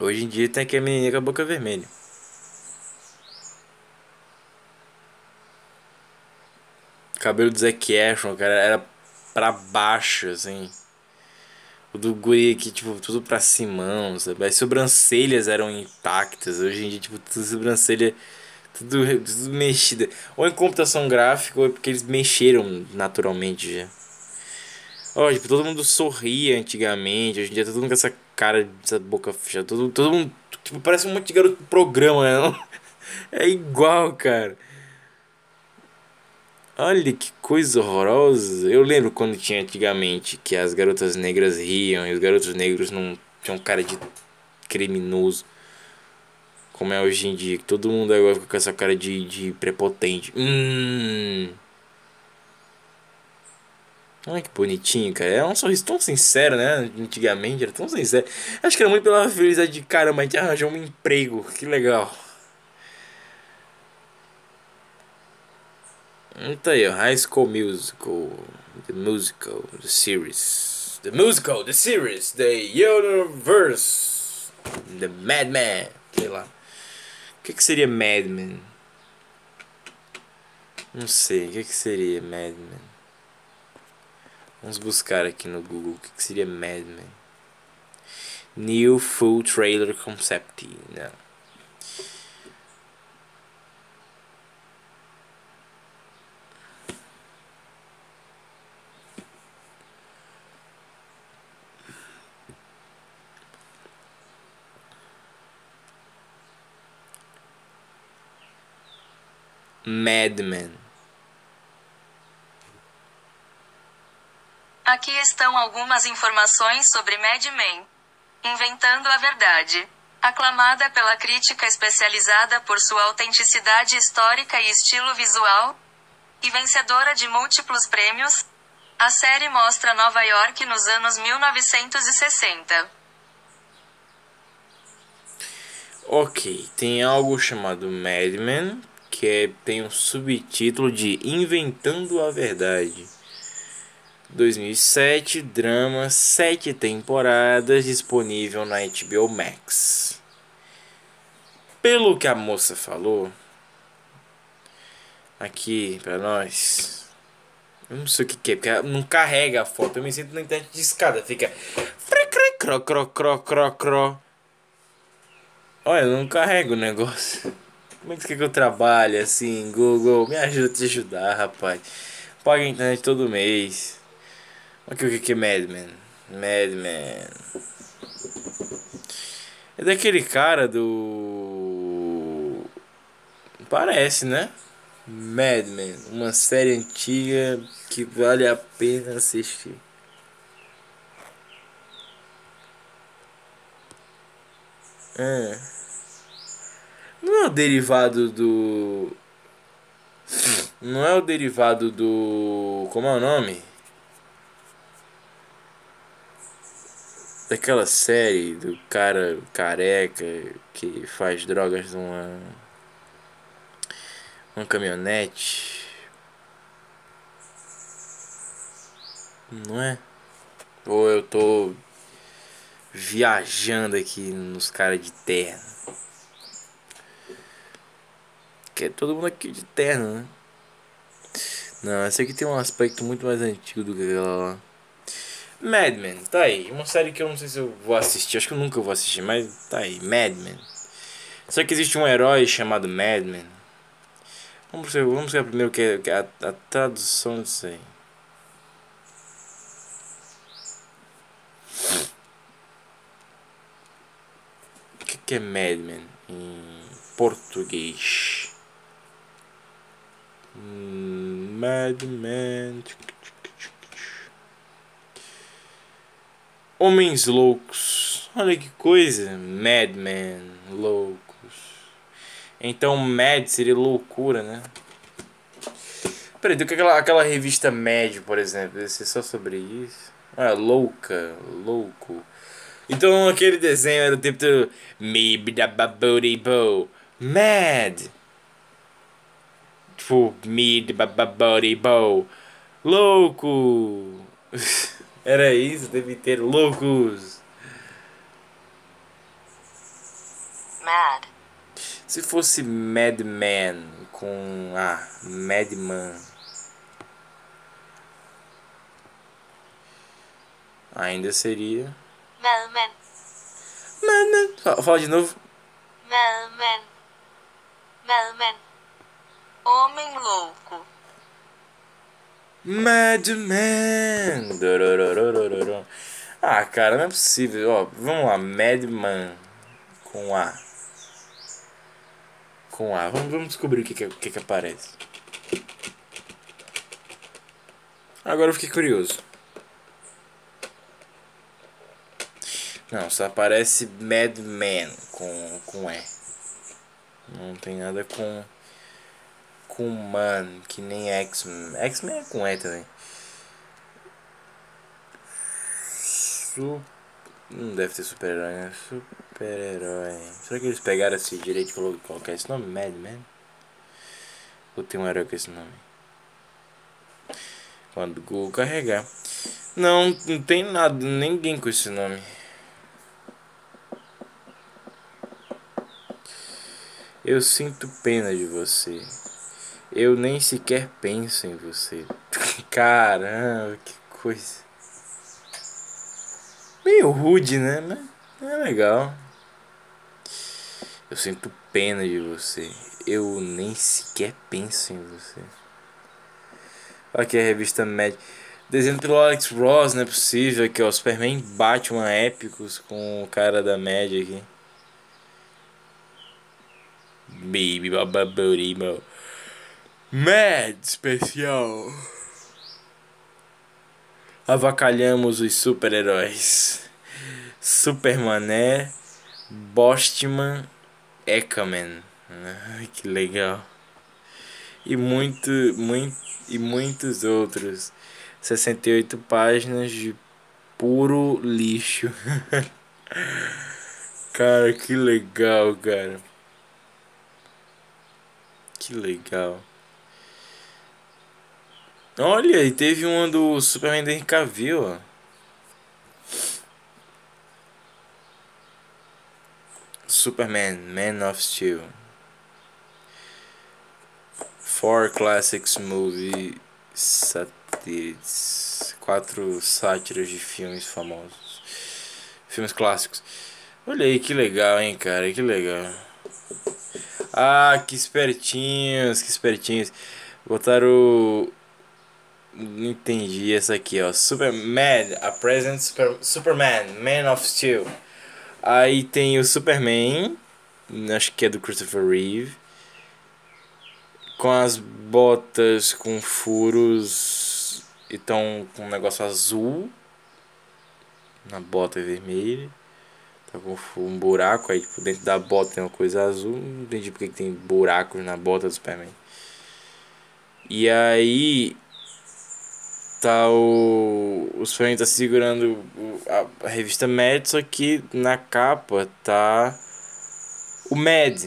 Hoje em dia tem que a menina com a boca vermelha. cabelo do Zac Efron, cara, era pra baixo, assim. O do guri aqui, tipo, tudo pra cima, sabe? As sobrancelhas eram intactas. Hoje em dia, tipo, tudo sobrancelha tudo, tudo mexida. Ou em computação gráfica, ou é porque eles mexeram naturalmente já. Ó, tipo, todo mundo sorria antigamente. Hoje em dia todo mundo com essa cara, essa boca fechada. Todo, todo mundo, tipo, parece um monte de garoto programa, né? *laughs* É igual, cara. Olha que coisa horrorosa. Eu lembro quando tinha antigamente que as garotas negras riam e os garotos negros não tinham cara de criminoso. Como é hoje em dia, que todo mundo agora fica com essa cara de, de prepotente. Hum. Olha que bonitinho, cara. É um sorriso tão sincero, né? Antigamente era tão sincero. Acho que era muito pela felicidade de caramba, a gente arranjou um emprego. Que legal. Tá aí, High School Musical. The Musical, The Series. The Musical, The Series, The Universe. The Madman. Sei lá. O que, que seria Madman? Não sei. O que, que seria Madman? Vamos buscar aqui no Google. O que, que seria Madman? New Full Trailer Concept. Não. Mad Aqui estão algumas informações sobre Mad Men. Inventando a Verdade. Aclamada pela crítica especializada por sua autenticidade histórica e estilo visual, e vencedora de múltiplos prêmios, a série mostra Nova York nos anos 1960. Ok, tem algo chamado Mad Men, que é, tem um subtítulo de Inventando a Verdade. 2007, drama, 7 temporadas, disponível na HBO Max. Pelo que a moça falou, aqui pra nós, eu não sei o que, que é, porque não carrega a foto. Eu me sinto na internet de escada, fica. Cro, cro, cro, cro, cro. Olha, eu não carrego o negócio. Como é que eu trabalho assim, Google? Me ajuda a te ajudar, rapaz. Paga a internet todo mês. Aqui o que é Mad Men? Mad Men. É daquele cara do. Parece, né? Mad Men. Uma série antiga que vale a pena assistir. É. Não é o derivado do. Não é o derivado do. Como é o nome? Daquela série do cara careca que faz drogas numa. Uma caminhonete. Não é? Ou eu tô viajando aqui nos caras de terra. Que é todo mundo aqui de terno, né? Não, essa aqui tem um aspecto muito mais antigo do que aquela lá. Mad Men, tá aí. Uma série que eu não sei se eu vou assistir. Acho que eu nunca vou assistir, mas tá aí. Mad Men. Só que existe um herói chamado Mad Men. Vamos ver, vamos ver primeiro que é, é a, a tradução disso aí. O que, que é Mad Men em português? Mad Men. Homens loucos. Olha que coisa. Mad Men. Loucos. Então, Mad seria loucura, né? Peraí, do que aquela, aquela revista Mad, por exemplo? Deve ser só sobre isso. Ah, louca. Louco. Então, aquele desenho era o tempo do. Me da babody bo. Mad. Tipo, mid, babody, bow. Louco! *laughs* Era isso tempo inteiro. Loucos! Mad. Se fosse Madman com. Ah, Madman. Ainda seria. Melman. Madman. Fala, fala de novo. Melman. Melman. Homem louco. Madman. Ah, cara, não é possível. Ó, vamos lá, Madman com A. Com A. Vamos, vamos descobrir o que que, que que aparece. Agora eu fiquei curioso. Não, só aparece Madman com, com E. Não tem nada com com Man, que nem X-Men. X-Men é com E também. Su... Não deve ter super-herói, né? Super-herói. Será que eles pegaram esse direito de colocar esse nome? Mad Men? Ou tem um herói com esse nome? Quando o Google carregar. Não, não tem nada, ninguém com esse nome. Eu sinto pena de você. Eu nem sequer penso em você. *laughs* Caramba, que coisa. Meio rude, né? Mas É legal. Eu sinto pena de você. Eu nem sequer penso em você. Aqui a revista Mad. Desenho pelo Alex Ross, não é possível. Aqui, ó. Superman Batman épicos com o cara da Mad aqui. Baby Bababurimo. Mad especial. Avacalhamos os super-heróis. Supermané, Bostman, Ekaman. Ai, que legal. E muito, muito e muitos outros. 68 páginas de puro lixo. *laughs* cara, que legal, cara. Que legal. Olha, e teve uma do Superman de Cavill, ó. Superman, Man of Steel. Four Classics Movie Satires. Quatro sátiras de filmes famosos. Filmes clássicos. Olha aí, que legal, hein, cara. Que legal. Ah, que espertinhos, que espertinhos. Botaram o... Entendi essa aqui, ó. Superman, a present Super, Superman, Man of Steel. Aí tem o Superman, acho que é do Christopher Reeve, com as botas com furos e tão com um negócio azul na bota vermelha. Tá com um buraco aí, tipo, dentro da bota tem uma coisa azul. Não entendi porque que tem buracos na bota do Superman. E aí tá o. O Superman tá segurando a, a revista Mad, só que na capa tá o Mad.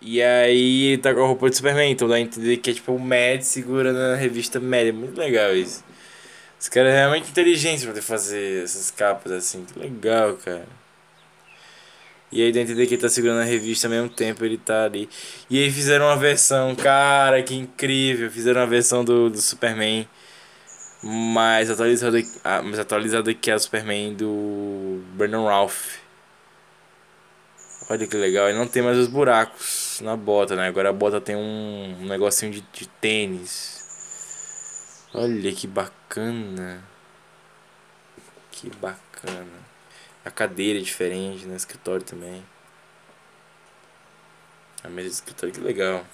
E aí tá com a roupa de Superman, então dá a entender que é tipo o Mad segurando a revista Mad. É muito legal isso. Os caras é realmente inteligentes pra poder fazer essas capas assim. Que legal, cara. E aí dá a entender que ele tá segurando a revista ao mesmo tempo, ele tá ali. E aí fizeram uma versão, cara, que incrível. Fizeram uma versão do, do Superman mais atualizada, ah, mais atualizada que a Superman do Brandon Ralph. Olha que legal, ele não tem mais os buracos na bota, né? Agora a bota tem um, um negocinho de, de tênis. Olha que bacana. Que bacana. A cadeira é diferente né? escritório também. A mesa de escritório, que legal.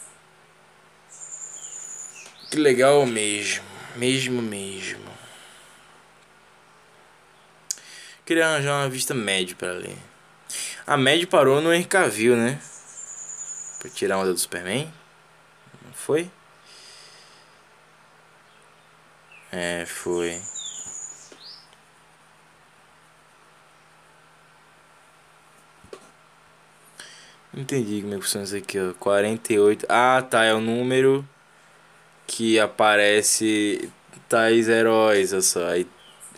Que legal mesmo. Mesmo, mesmo. Queria arranjar uma vista média para ler. A média parou no Henry né? Pra tirar onda do Superman. Não foi? É, foi. Entendi como é que funciona isso aqui, ó. 48. Ah, tá. É o número que aparece tais heróis, olha só. Aí,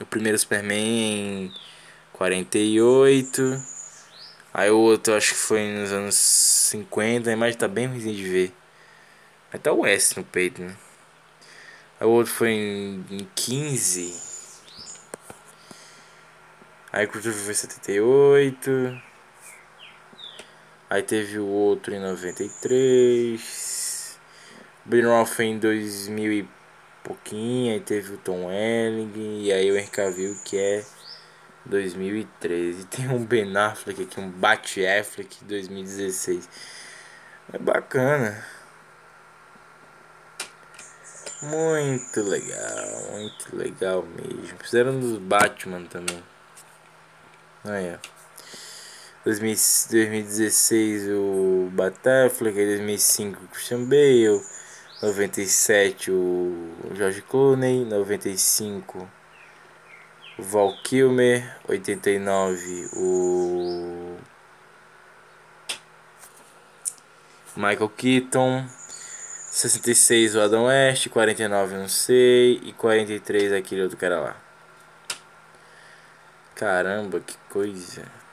o primeiro Superman em 48. Aí o outro acho que foi nos anos 50, a imagem tá bem ruim de ver. Aí tá o S no peito, né? Aí o outro foi em, em 15. Aí o foi em 78. Aí teve o outro em 93. Bruno foi em 2000 e pouquinho, aí teve o Tom Welling e aí o Henry Cavill que é 2013. *laughs* Tem um Ben Affleck aqui, um Bat Affleck 2016. É bacana. Muito legal, muito legal mesmo. Fizeram dos Batman também. Aí, ó. 2016 o Batafleck, 2005 o Christian Bale, 97 o George Clooney, 95 o Val Kilmer, 89 o Michael Keaton, 66 o Adam West, 49 não sei e 43 aquele outro cara lá. Caramba, que coisa.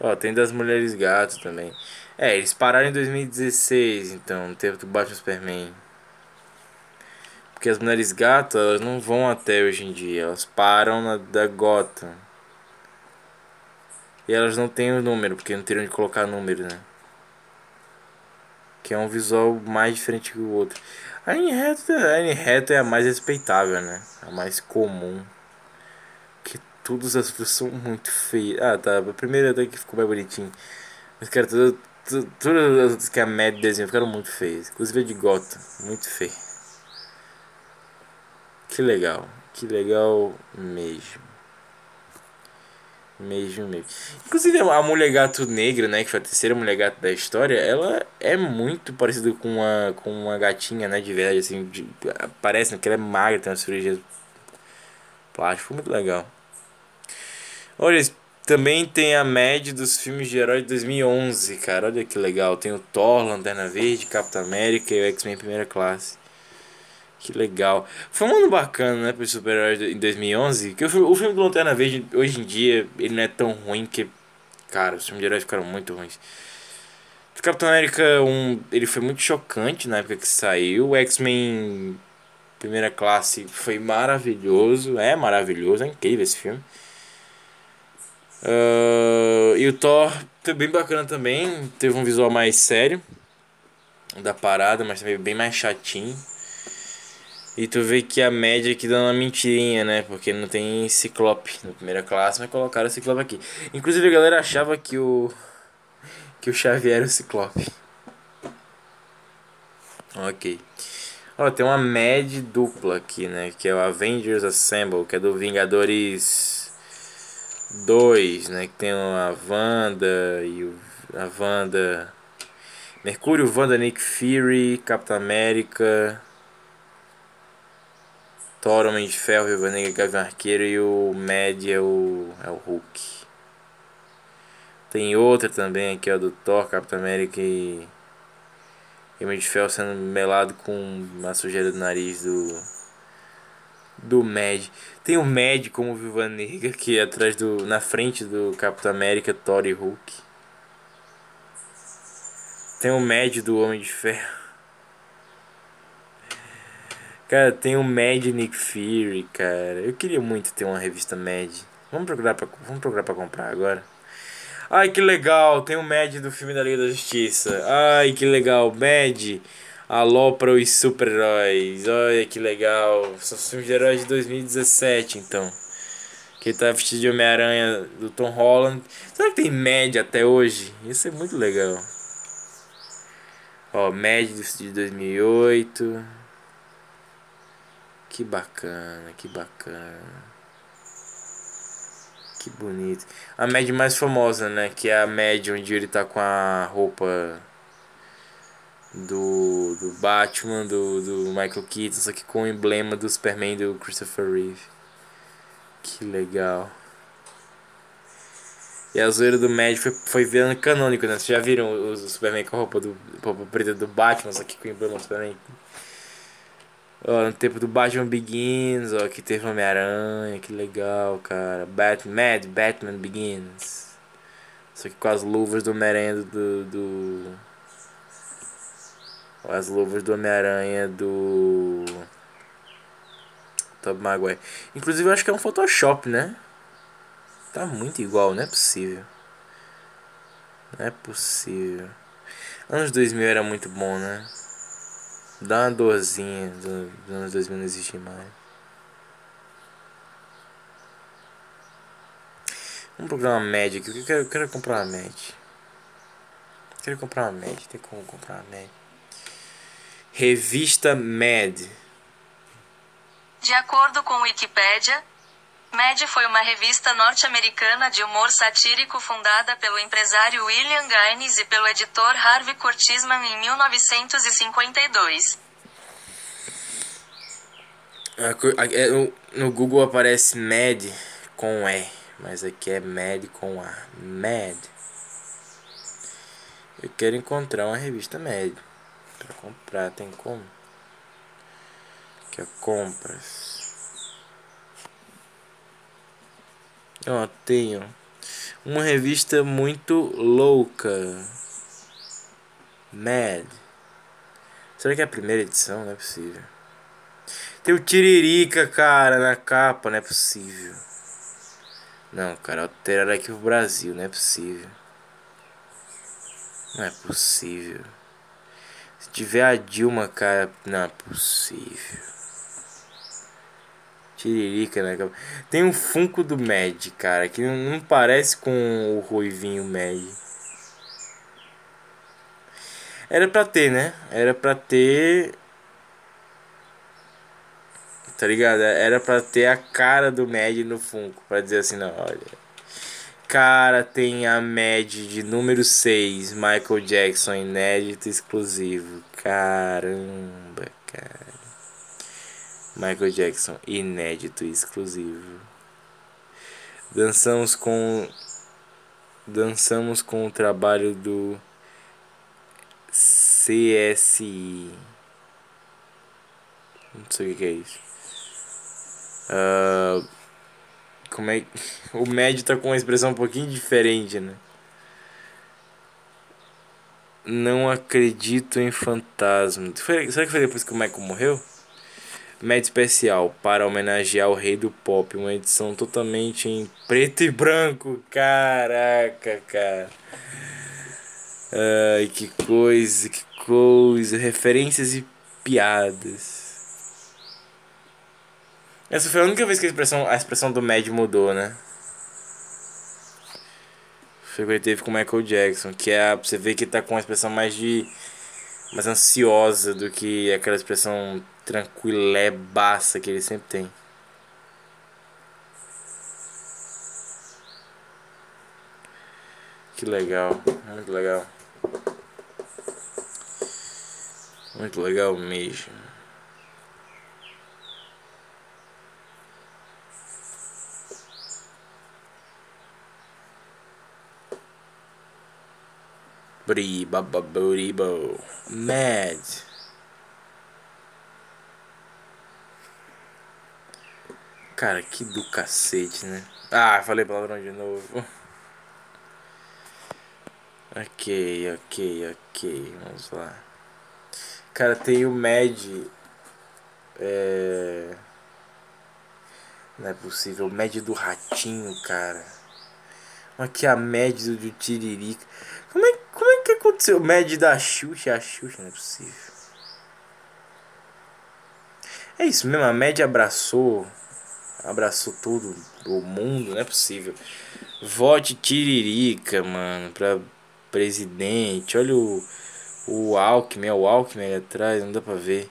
Ó, tem das Mulheres Gato também. É, eles pararam em 2016, então, tempo do Batman Superman. Porque as mulheres gatas, elas não vão até hoje em dia, elas param na da Gotham. E elas não têm o número, porque não teriam de colocar número, né? Que é um visual mais diferente que o outro. A Anne Hathaway é a mais respeitável, né? A mais comum. Todas as outras são muito feias. Ah, tá. A primeira que ficou mais bonitinho. Mas, cara, todas, todas as que a Mad desenhou ficaram muito feias. Inclusive a de Gotham. Muito feia. Que legal. Que legal mesmo. Mesmo, mesmo. Inclusive a mulher gato negra, né? Que foi a terceira mulher gato da história, ela é muito parecida com uma, com uma gatinha, né? De verdade, assim. De, parece né, que ela é magra, tem uma cirurgia plástica. Muito legal. Olha, também tem a média dos filmes de herói de 2011, cara. Olha que legal. Tem o Thor, Lanterna Verde, Capitão América e o X-Men Primeira Classe. Que legal. Foi um ano bacana, né, para os super-heróis em 2011. Que o, o filme do Lanterna Verde, hoje em dia, ele não é tão ruim que... Cara, os filmes de heróis ficaram muito ruins. O Capitão América, um, ele foi muito chocante na época que saiu. O X-Men Primeira Classe foi maravilhoso. É maravilhoso, é incrível esse filme. Uh, e o Thor foi bem bacana também. Teve um visual mais sério da parada, mas também bem mais chatinho. E tu vê que a média aqui dá uma mentirinha, né? Porque não tem Ciclope na primeira classe, mas colocaram o Ciclope aqui. Inclusive a galera achava que o. que o Xavier era o Ciclope. Ok. Ó, tem uma média dupla aqui, né? Que é o Avengers Assemble, que é do Vingadores 2, né? Que tem a Wanda e o. A Wanda. Mercúrio, Wanda, Nick Fury, Capitão América. Thor, Homem de Ferro, Viva Negra, Gavião Arqueiro e o Mad é o, é o Hulk. Tem outra também aqui, ó, do Thor, Capitão América e... e Homem de Ferro sendo melado com uma sujeira do nariz do... Do Mad. Tem o Mad como Viva Negra aqui atrás do... na frente do Capitão América, Thor e Hulk. Tem o Mad do Homem de Ferro. Cara, tem o Mad Nick Fury, cara. Eu queria muito ter uma revista Mad. Vamos procurar pra, vamos procurar pra comprar agora. Ai, que legal. Tem o Mad do filme da Liga da Justiça. Ai, que legal. Mad. Alô para os super-heróis. Olha que legal. São os filmes de heróis de 2017, então. Que tá vestido de Homem-Aranha do Tom Holland. Será que tem Mad até hoje? Isso é muito legal. Ó, Mad de 2008. Que bacana, que bacana. Que bonito. A Mad mais famosa, né? Que é a Mad onde ele tá com a roupa do, do Batman, do, do Michael Keaton, só que com o emblema do Superman do Christopher Reeve. Que legal. E a zoeira do Mad foi, foi virando canônico, né? Vocês já viram o, o Superman com a roupa, do, roupa preta do Batman, só que com o emblema do Superman? Ó, no tempo do Batman Begins, ó, que teve Homem-Aranha, que legal, cara. Batman, Mad Batman Begins. Só que com as luvas do Homem-Aranha do, do. As luvas do Homem-Aranha do. Tobey Maguire. Inclusive eu acho que é um Photoshop, né? Tá muito igual, não é possível. Não é possível. Anos 2000 era muito bom, né? Dá uma dorzinha dos anos 2000 não existe mais. Vamos procurar uma média aqui. Eu quero, eu quero comprar uma média. Quero comprar uma média. Tem como comprar uma média. Revista Mad. De acordo com Wikipedia, Mad foi uma revista norte-americana de humor satírico fundada pelo empresário William Gaines e pelo editor Harvey Kurtzman em 1952. É, no Google aparece Mad com E, mas aqui é Mad com A. Mad. Eu quero encontrar uma revista Mad. Pra comprar, tem como? Que é compras. Ó, tenho uma revista muito louca. Mad. Será que é a primeira edição? Não é possível. Tem o Tiririca, cara, na capa, não é possível. Não, cara, alteraram aqui pro Brasil, não é possível. Não é possível. Tiver a Dilma, cara, não é possível. Tiririca, né? Tem um Funko do Mad, cara, que não parece com o Ruivinho Mad. Era pra ter, né? Era pra ter. Tá ligado? Era pra ter a cara do Mad no Funko. Pra dizer assim, não, olha. Cara, tem a Mad de número 6, Michael Jackson, inédito exclusivo. Caramba, cara. Michael Jackson, inédito exclusivo. Dançamos com dançamos com o trabalho do CSI. Não sei o que é isso. Uh, como é *laughs* o médio tá com uma expressão um pouquinho diferente, né? Não acredito em fantasma. Será que foi depois que o Michael morreu? Médio especial para homenagear o rei do pop, uma edição totalmente em preto e branco. Caraca, cara. Ai, que coisa, que coisa. Referências e piadas. Essa foi a única vez que a expressão, a expressão do Mad mudou, né? Que teve com o Michael Jackson, que é você vê que tá com uma expressão mais de mais ansiosa do que aquela expressão tranquilebaça que ele sempre tem. Que legal, muito legal. Muito legal mesmo. Briba, buribo. Mad. Cara, que do cacete, né? Ah, falei palavrão de novo. Ok, ok, ok. Vamos lá. Cara, tem o Mad. É. Não é possível. O Mad do ratinho, cara. Aqui a Mad do, do Tiririca. Como é que aconteceu? O Mad da Xuxa. A Xuxa não é possível. É isso mesmo, a Mad abraçou. Abraçou todo o mundo, não é possível. Vote Tiririca, mano, pra presidente. Olha o, o Alckmin, é o Alckmin ali atrás, não dá pra ver.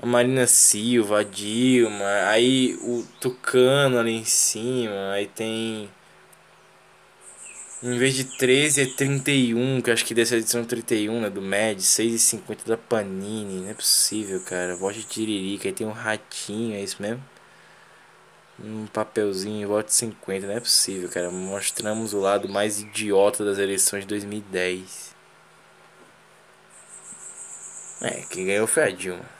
A Marina Silva, a Dilma, aí o Tucano ali em cima, aí tem. Em vez de 13 é 31, que acho que dessa edição 31, né, do MED, 6,50 da Panini, não é possível, cara. Vote Tiririca, aí tem um ratinho, é isso mesmo? Um papelzinho, vote 50, não é possível, cara. Mostramos o lado mais idiota das eleições de 2010. É, quem ganhou foi a Dilma.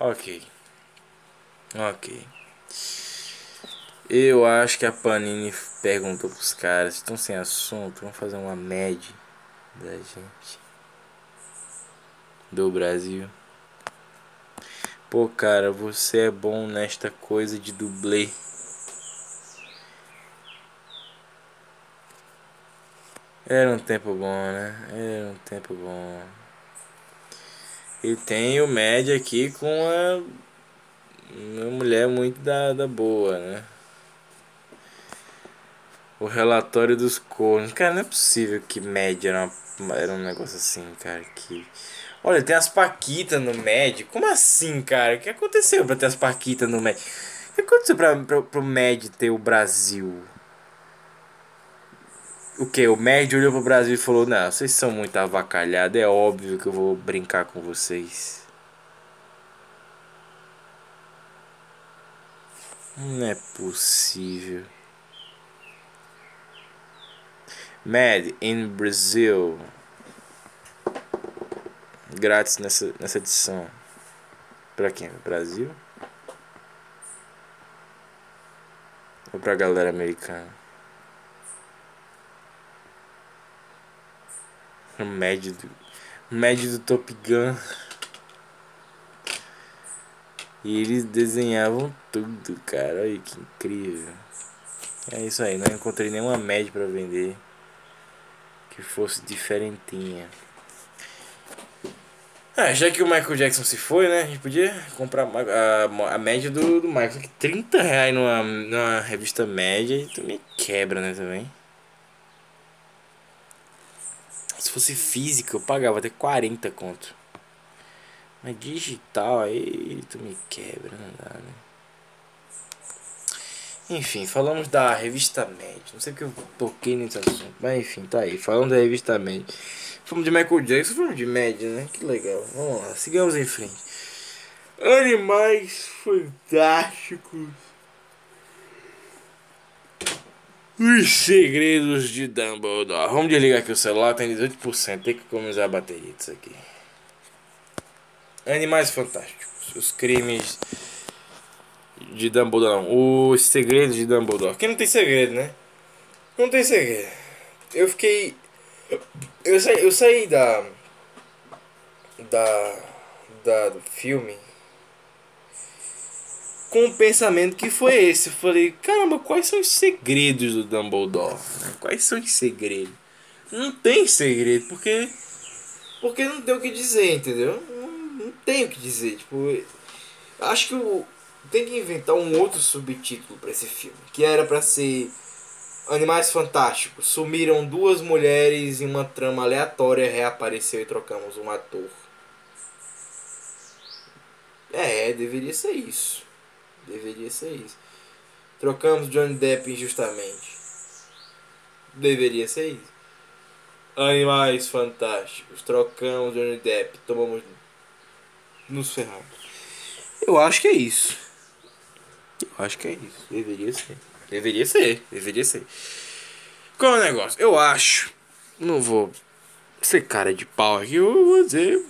Ok. Ok. Eu acho que a Panini perguntou pros caras, estão sem assunto, vamos fazer uma média da gente. Do Brasil. Pô, cara, você é bom nesta coisa de dublê. Era um tempo bom, né? Era um tempo bom. E tem o média aqui com a uma mulher muito da, da boa, né? O relatório dos cornos. Cara, não é possível que média era, uma, era um negócio assim, cara. Que... Olha, tem as Paquitas no médio. Como assim, cara? O que aconteceu pra ter as Paquitas no médio? O que aconteceu pra, pra, pro médio ter o Brasil? O que? O médio olhou pro Brasil e falou: Não, vocês são muito avacalhados. É óbvio que eu vou brincar com vocês. Não é possível. Mad in Brazil. Grátis nessa, nessa edição. Pra quem? Brasil? Ou pra galera americana? O Mad do, médio do Top Gun. E eles desenhavam tudo, cara. Olha que incrível. É isso aí, não encontrei nenhuma média para vender que fosse diferentinha. Ah, já que o Michael Jackson se foi, né? A gente podia comprar a, a média do, do Michael. Só que 30 reais numa, numa revista média e me quebra, né, também. Se fosse física, eu pagava até 40 conto. Mas digital aí tu me quebra, não dá, né? Enfim, falamos da revista Med. Não sei porque eu toquei nesse assunto. Mas enfim, tá aí. Falando da revista Med. Fomos de Michael Jackson, fomos de Med, né? Que legal. Vamos lá, sigamos em frente. Animais fantásticos. Os segredos de Dumbledore. Vamos desligar aqui o celular, tem 18%. Tem que economizar a bateria disso aqui. Animais fantásticos. Os crimes de Dumbledore, não. Os segredos de Dumbledore. Que não tem segredo, né? Não tem segredo. Eu fiquei. Eu saí, eu saí da. Da. Da. Do filme. Com o pensamento que foi esse. Eu falei, caramba, quais são os segredos do Dumbledore? Quais são os segredos? Não tem segredo, porque. Porque não tem o que dizer, entendeu? Não, não tem o que dizer. Tipo. Acho que tem que inventar um outro subtítulo para esse filme, que era para ser Animais Fantásticos. Sumiram duas mulheres em uma trama aleatória, reapareceu e trocamos um ator. É, deveria ser isso. Deveria ser isso. Trocamos Johnny Depp injustamente. Deveria ser isso. Animais Fantásticos. Trocamos Johnny Depp. Tomamos. Nos ferramos. Eu acho que é isso. Eu acho que é isso. Deveria ser. Deveria ser. Deveria ser. Qual é o negócio? Eu acho. Não vou ser cara de pau aqui. Eu vou dizer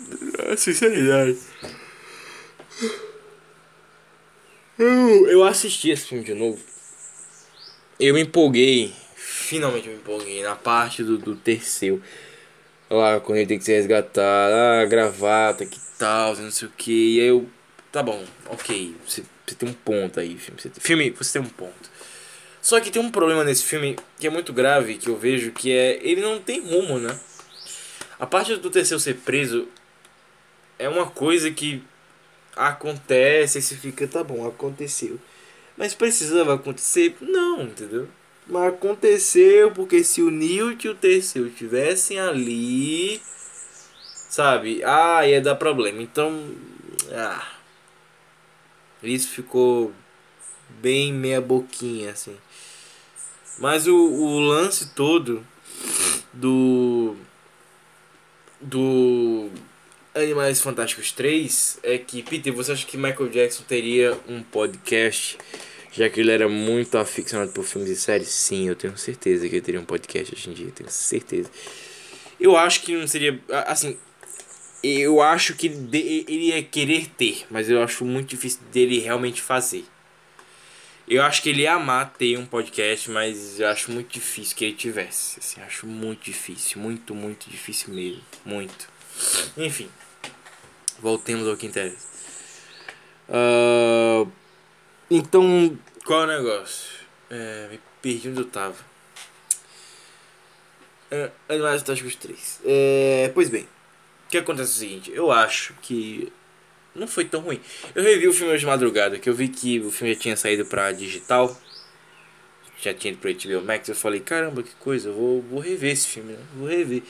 a sinceridade. Eu, eu assisti esse filme de novo. Eu me empolguei. Finalmente me empolguei na parte do, do terceiro. Lá, quando ele tem que ser resgatado. Ah, gravata, que tal, não sei o que. E aí eu. Tá bom, ok. Você você tem um ponto aí, filme. Você filme, você tem um ponto. Só que tem um problema nesse filme que é muito grave, que eu vejo, que é. Ele não tem rumo, né? A parte do terceiro ser preso é uma coisa que acontece e você fica, tá bom, aconteceu. Mas precisava acontecer? Não, entendeu? Mas aconteceu porque se o Newt e o terceiro estivessem ali, sabe? Ah, ia dar problema. Então, ah, isso ficou bem meia boquinha, assim. Mas o, o lance todo do. Do. Animais Fantásticos 3 é que, Peter, você acha que Michael Jackson teria um podcast, já que ele era muito aficionado por filmes e séries? Sim, eu tenho certeza que ele teria um podcast hoje em dia, tenho certeza. Eu acho que não seria. Assim, eu acho que ele ia querer ter, mas eu acho muito difícil dele realmente fazer. Eu acho que ele ia amar ter um podcast, mas eu acho muito difícil que ele tivesse. Assim, acho muito difícil, muito, muito difícil mesmo, muito. Enfim, voltemos ao que interessa. Uh, então, qual é o negócio? É, me perdi onde eu tava. Uh, Animais Fantásticos 3. É, pois bem. O que acontece é o seguinte, eu acho que não foi tão ruim. Eu revi o filme hoje de madrugada, que eu vi que o filme já tinha saído pra digital. Já tinha ido pro HBO Max, eu falei, caramba, que coisa, eu vou, vou rever esse filme, né? Vou rever.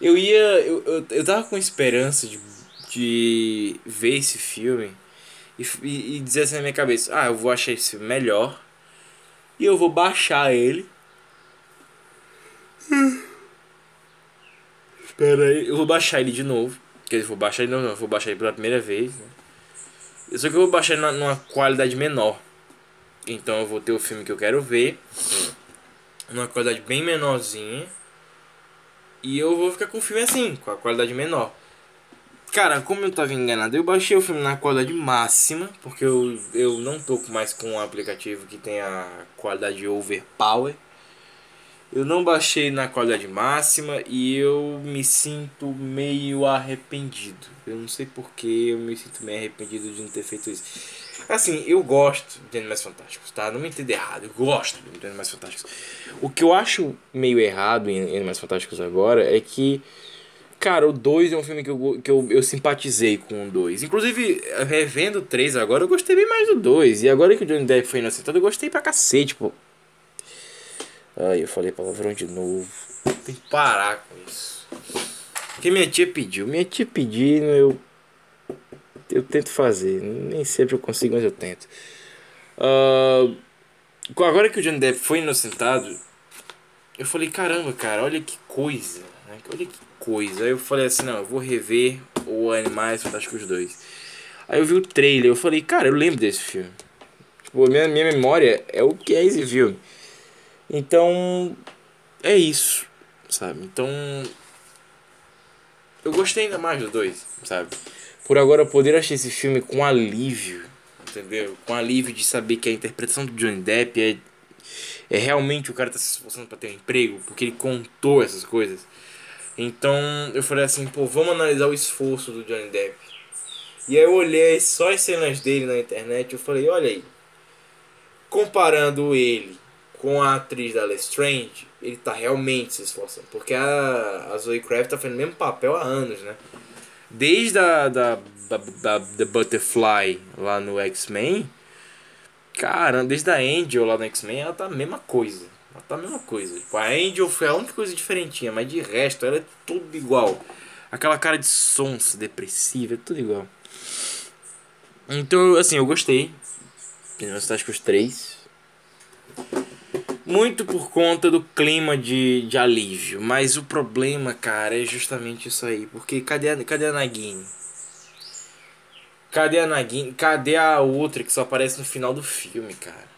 Eu ia. Eu, eu, eu tava com esperança de, de ver esse filme e, e, e dizer assim na minha cabeça, ah, eu vou achar esse filme melhor. E eu vou baixar ele. Espera aí, eu vou baixar ele de novo. Quer dizer, vou baixar ele não, não, vou baixar ele pela primeira vez. Né? Só que eu vou baixar ele numa qualidade menor. Então eu vou ter o filme que eu quero ver. Numa qualidade bem menorzinha. E eu vou ficar com o filme assim, com a qualidade menor. Cara, como eu tava enganado, eu baixei o filme na qualidade máxima, porque eu, eu não tô mais com um aplicativo que tem a qualidade overpower. Eu não baixei na qualidade máxima e eu me sinto meio arrependido. Eu não sei porque eu me sinto meio arrependido de não ter feito isso. Assim, eu gosto de Animais Fantásticos, tá? Não me entenda errado, eu gosto de Animais Fantásticos. O que eu acho meio errado em Animais Fantásticos agora é que, cara, o 2 é um filme que eu, que eu, eu simpatizei com o 2. Inclusive, revendo o 3 agora, eu gostei bem mais do 2. E agora que o Johnny Depp foi inocentado, eu gostei pra cacete, pô. Ai, eu falei palavrão de novo. Tem que parar com isso. Porque minha tia pediu. Minha tia pedindo, eu. Eu tento fazer. Nem sempre eu consigo, mas eu tento. Uh, agora que o Johnny Depp foi inocentado, eu falei: caramba, cara, olha que coisa. Né? Olha que coisa. Aí eu falei assim: não, eu vou rever o Animais Fantásticos 2. Aí eu vi o trailer, eu falei: cara, eu lembro desse filme. Tipo, minha, minha memória é o que é esse filme. Então, é isso, sabe? Então, eu gostei ainda mais dos dois, sabe? Por agora poder assistir esse filme com alívio, entendeu? Com alívio de saber que a interpretação do Johnny Depp é, é realmente o cara tá se esforçando para ter um emprego, porque ele contou essas coisas. Então, eu falei assim, pô, vamos analisar o esforço do Johnny Depp. E aí eu olhei só as cenas dele na internet, eu falei, olha aí, comparando ele com a atriz da Lestrange, ele tá realmente se esforçando. Porque a, a Zoe Kravitz tá fazendo o mesmo papel há anos, né? Desde a da, da, da, da Butterfly lá no X-Men, cara, desde a Angel lá no X-Men, ela tá a mesma coisa. Tá a mesma coisa. Tipo, a Angel foi a única coisa diferentinha, mas de resto ela é tudo igual. Aquela cara de sonsa, depressiva, é tudo igual. Então, assim, eu gostei. Fantásticos 3 muito por conta do clima de, de alívio. Mas o problema, cara, é justamente isso aí. Porque cadê a, cadê a Nagini? Cadê a Nagini? Cadê a outra que só aparece no final do filme, cara?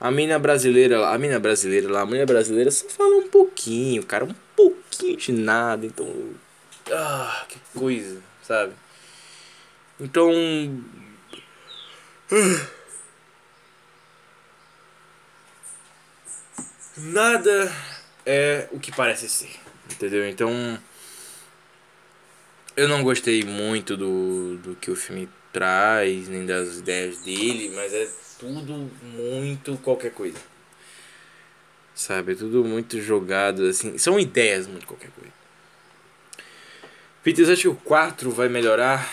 A mina brasileira, a mina brasileira lá, a mulher brasileira só fala um pouquinho, cara, um pouquinho de nada, então, ah, que coisa, sabe? Então, nada é o que parece ser. Entendeu? Então. Eu não gostei muito do, do que o filme traz, nem das ideias dele, mas é tudo muito qualquer coisa. Sabe? É tudo muito jogado assim. São ideias muito qualquer coisa. Peter, acha que o 4 vai melhorar?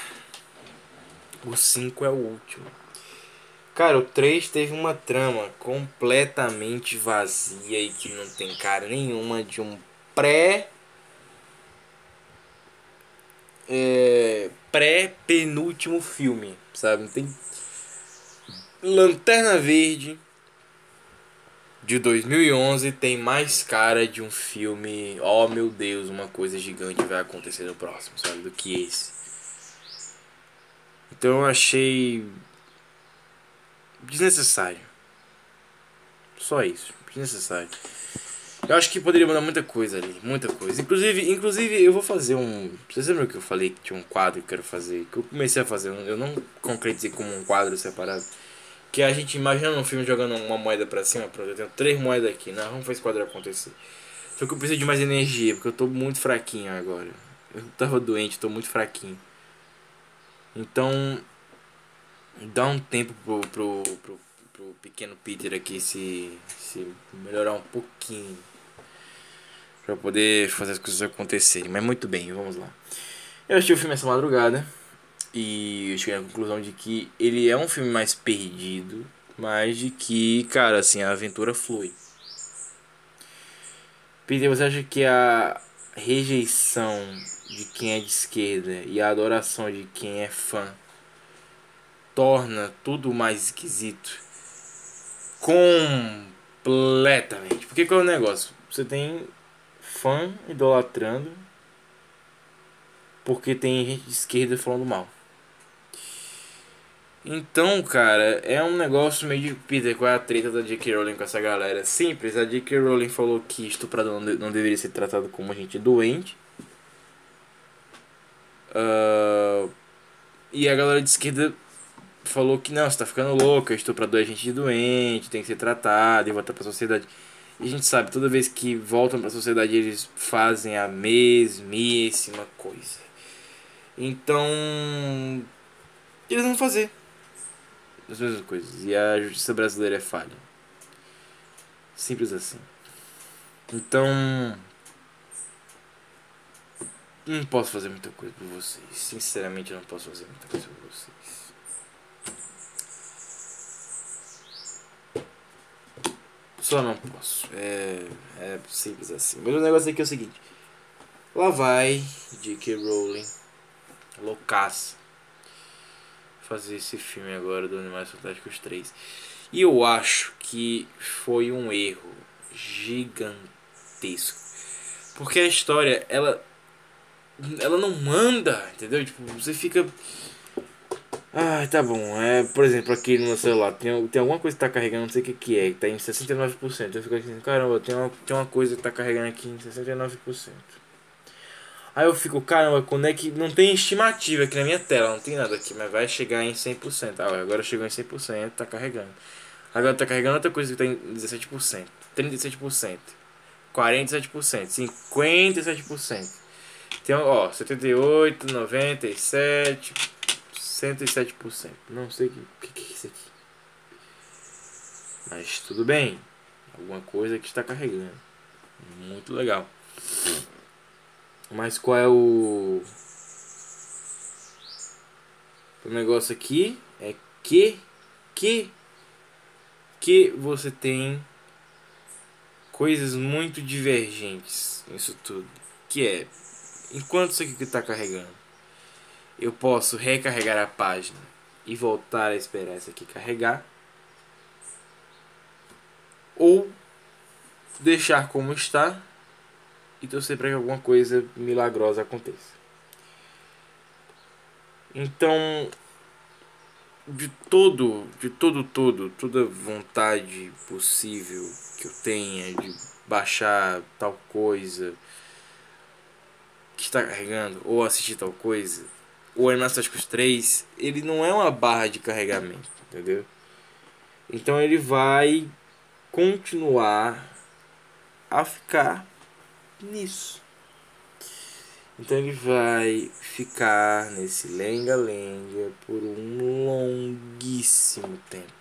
O 5 é o último. Cara, o 3 teve uma trama completamente vazia e que não tem cara nenhuma de um pré. É, pré-penúltimo filme, sabe? Tem. Lanterna Verde de 2011 tem mais cara de um filme. Oh meu Deus, uma coisa gigante vai acontecer no próximo, sabe? Do que esse. Então eu achei desnecessário. Só isso, desnecessário. Eu acho que poderia mudar muita coisa ali, muita coisa. Inclusive, inclusive eu vou fazer um. Vocês lembram que eu falei que tinha um quadro que eu quero fazer? Que eu comecei a fazer, eu não concretizei como um quadro separado. Que a gente imagina um filme jogando uma moeda pra cima, pronto, eu tenho três moedas aqui, não, vamos fazer esse quadro acontecer. Só que eu preciso de mais energia, porque eu tô muito fraquinho agora. Eu tava doente, tô muito fraquinho. Então, dá um tempo pro, pro, pro, pro pequeno Peter aqui se, se melhorar um pouquinho. Pra poder fazer as coisas acontecerem. Mas muito bem, vamos lá. Eu assisti o filme essa madrugada. E eu cheguei à conclusão de que ele é um filme mais perdido. Mas de que, cara, assim, a aventura flui. Peter, você acha que a rejeição de quem é de esquerda e a adoração de quem é fã torna tudo mais esquisito. Completamente. Porque qual é o negócio? Você tem fã idolatrando porque tem gente de esquerda falando mal. Então, cara, é um negócio meio de Peter, qual é a treta da J.K. Rowling com essa galera? Simples, a J.K. Rowling falou que estuprador não, não deveria ser tratado como gente doente. Uh, e a galera de esquerda falou que não, você tá ficando louca, estuprador é gente doente, tem que ser tratado e voltar pra sociedade. E a gente sabe, toda vez que voltam para a sociedade, eles fazem a mesmíssima coisa. Então, eles vão fazer as mesmas coisas. E a justiça brasileira é falha. Simples assim. Então, não posso fazer muita coisa por vocês. Sinceramente, eu não posso fazer muita coisa por vocês. Só não posso. É, é simples assim. Mas o negócio aqui é o seguinte. Lá vai J.K. Rowling. Loucaça. Fazer esse filme agora do Animais Fantásticos 3. E eu acho que foi um erro gigantesco. Porque a história, ela. Ela não manda, entendeu? Tipo, você fica ah, tá bom. É, por exemplo, aqui no meu celular tem, tem alguma coisa que tá carregando, não sei o que, que é, que tá em 69%. Eu fico assim, caramba, tem uma, tem uma coisa que tá carregando aqui em 69%. Aí eu fico, caramba, quando é que. Não tem estimativa aqui na minha tela, não tem nada aqui, mas vai chegar em 100%. Ah, agora chegou em 100%, tá carregando. Agora tá carregando outra coisa que tá em 17%, 37%, 47%, 57%. Tem, ó, 78, 97, 107%. Não sei o que, que, que é isso aqui. Mas tudo bem. Alguma coisa que está carregando. Muito legal. Mas qual é o. O negócio aqui é que. Que. Que você tem coisas muito divergentes nisso tudo. Que é. Enquanto isso aqui está carregando eu posso recarregar a página e voltar a esperar essa aqui carregar ou deixar como está e torcer para que alguma coisa milagrosa aconteça. Então, de todo, de todo, todo, toda vontade possível que eu tenha de baixar tal coisa que está carregando ou assistir tal coisa, o Animais Fantásticos 3, ele não é uma barra de carregamento, entendeu? Então ele vai continuar a ficar nisso. Então ele vai ficar nesse lenga-lenga por um longuíssimo tempo.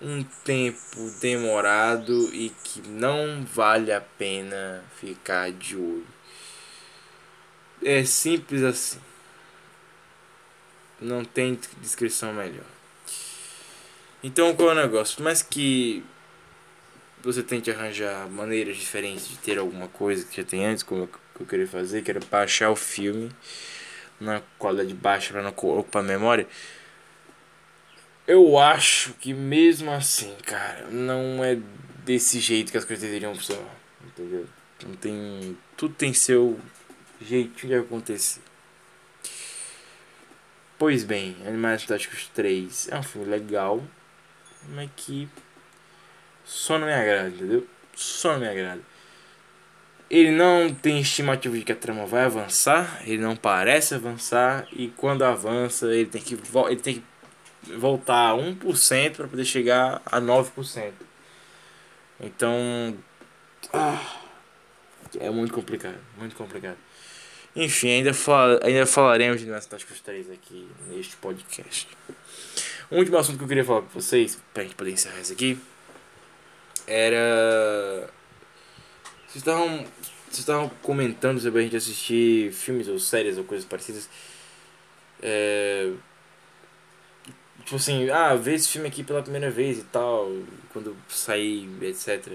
Um tempo demorado e que não vale a pena ficar de olho. É simples assim. Não tem descrição melhor. Então qual é o negócio? Por mais que você tente arranjar maneiras diferentes de ter alguma coisa que já tem antes, como eu queria fazer, que era baixar o filme na qualidade baixa para não ocupar a memória. Eu acho que mesmo assim, cara, não é desse jeito que as coisas deveriam funcionar. Entendeu? Não tem. Tudo tem seu jeito de acontecer. Pois bem, Animais Fantásticos 3 é um filme legal, mas que só não me agrada, entendeu? Só não me agrada. Ele não tem estimativa de que a trama vai avançar, ele não parece avançar, e quando avança, ele tem que, ele tem que voltar a 1% para poder chegar a 9%. Então. Ah, é muito complicado, muito complicado. Enfim, ainda, fal ainda falaremos de Nessa Táticos 3 aqui neste podcast. Um último assunto que eu queria falar com vocês, pra gente poder encerrar isso aqui, era. Vocês estavam, vocês estavam comentando sobre a gente assistir filmes ou séries ou coisas parecidas. É... Tipo assim, ah, ver esse filme aqui pela primeira vez e tal, quando sair, etc.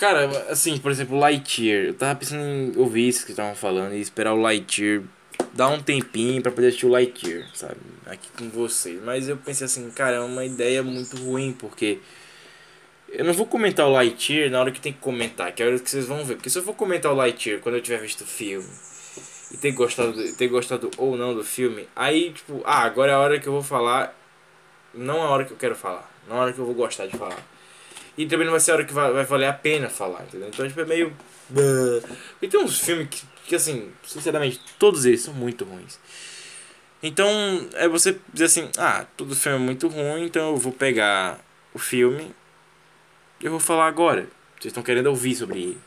Cara, assim, por exemplo, Lightyear. Eu tava pensando em ouvir isso que estavam falando e esperar o Lightyear dar um tempinho para poder assistir o Lightyear, sabe? Aqui com vocês. Mas eu pensei assim, cara, é uma ideia muito ruim, porque eu não vou comentar o Lightyear na hora que tem que comentar, que é a hora que vocês vão ver. Porque se eu for comentar o Lightyear quando eu tiver visto o filme e ter gostado, ter gostado ou não do filme, aí, tipo, ah, agora é a hora que eu vou falar, não a hora que eu quero falar, não a hora que eu vou gostar de falar. E também não vai ser a hora que vai, vai valer a pena falar, entendeu? Então, tipo, é meio. E tem uns filmes que, que, assim, sinceramente, todos eles são muito ruins. Então, é você dizer assim: ah, todo filme é muito ruim, então eu vou pegar o filme e eu vou falar agora. Vocês estão querendo ouvir sobre ele.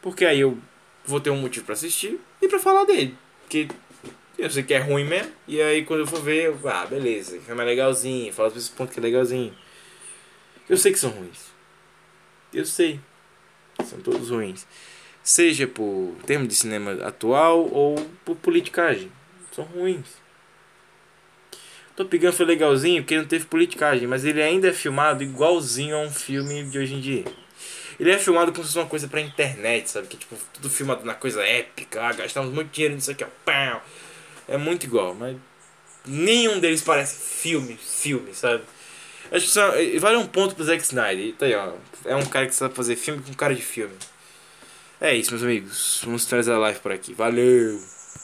Porque aí eu vou ter um motivo pra assistir e pra falar dele. Porque eu sei que é ruim mesmo. E aí quando eu for ver, eu, ah, beleza, é mais legalzinho. Fala esses pontos que é legalzinho. Eu sei que são ruins. Eu sei. São todos ruins. Seja por termo de cinema atual ou por politicagem. São ruins. Top Gun foi legalzinho porque não teve politicagem, mas ele ainda é filmado igualzinho a um filme de hoje em dia. Ele é filmado como se fosse uma coisa pra internet, sabe? Que tipo, tudo filmado na coisa épica, ah, gastamos muito dinheiro nisso aqui, ó. É muito igual, mas nenhum deles parece filme, filme, sabe? Acho que só, vale um ponto pro Zack Snyder. Tá aí, ó. É um cara que sabe fazer filme com cara de filme. É isso, meus amigos. Vamos trazer a live por aqui. Valeu!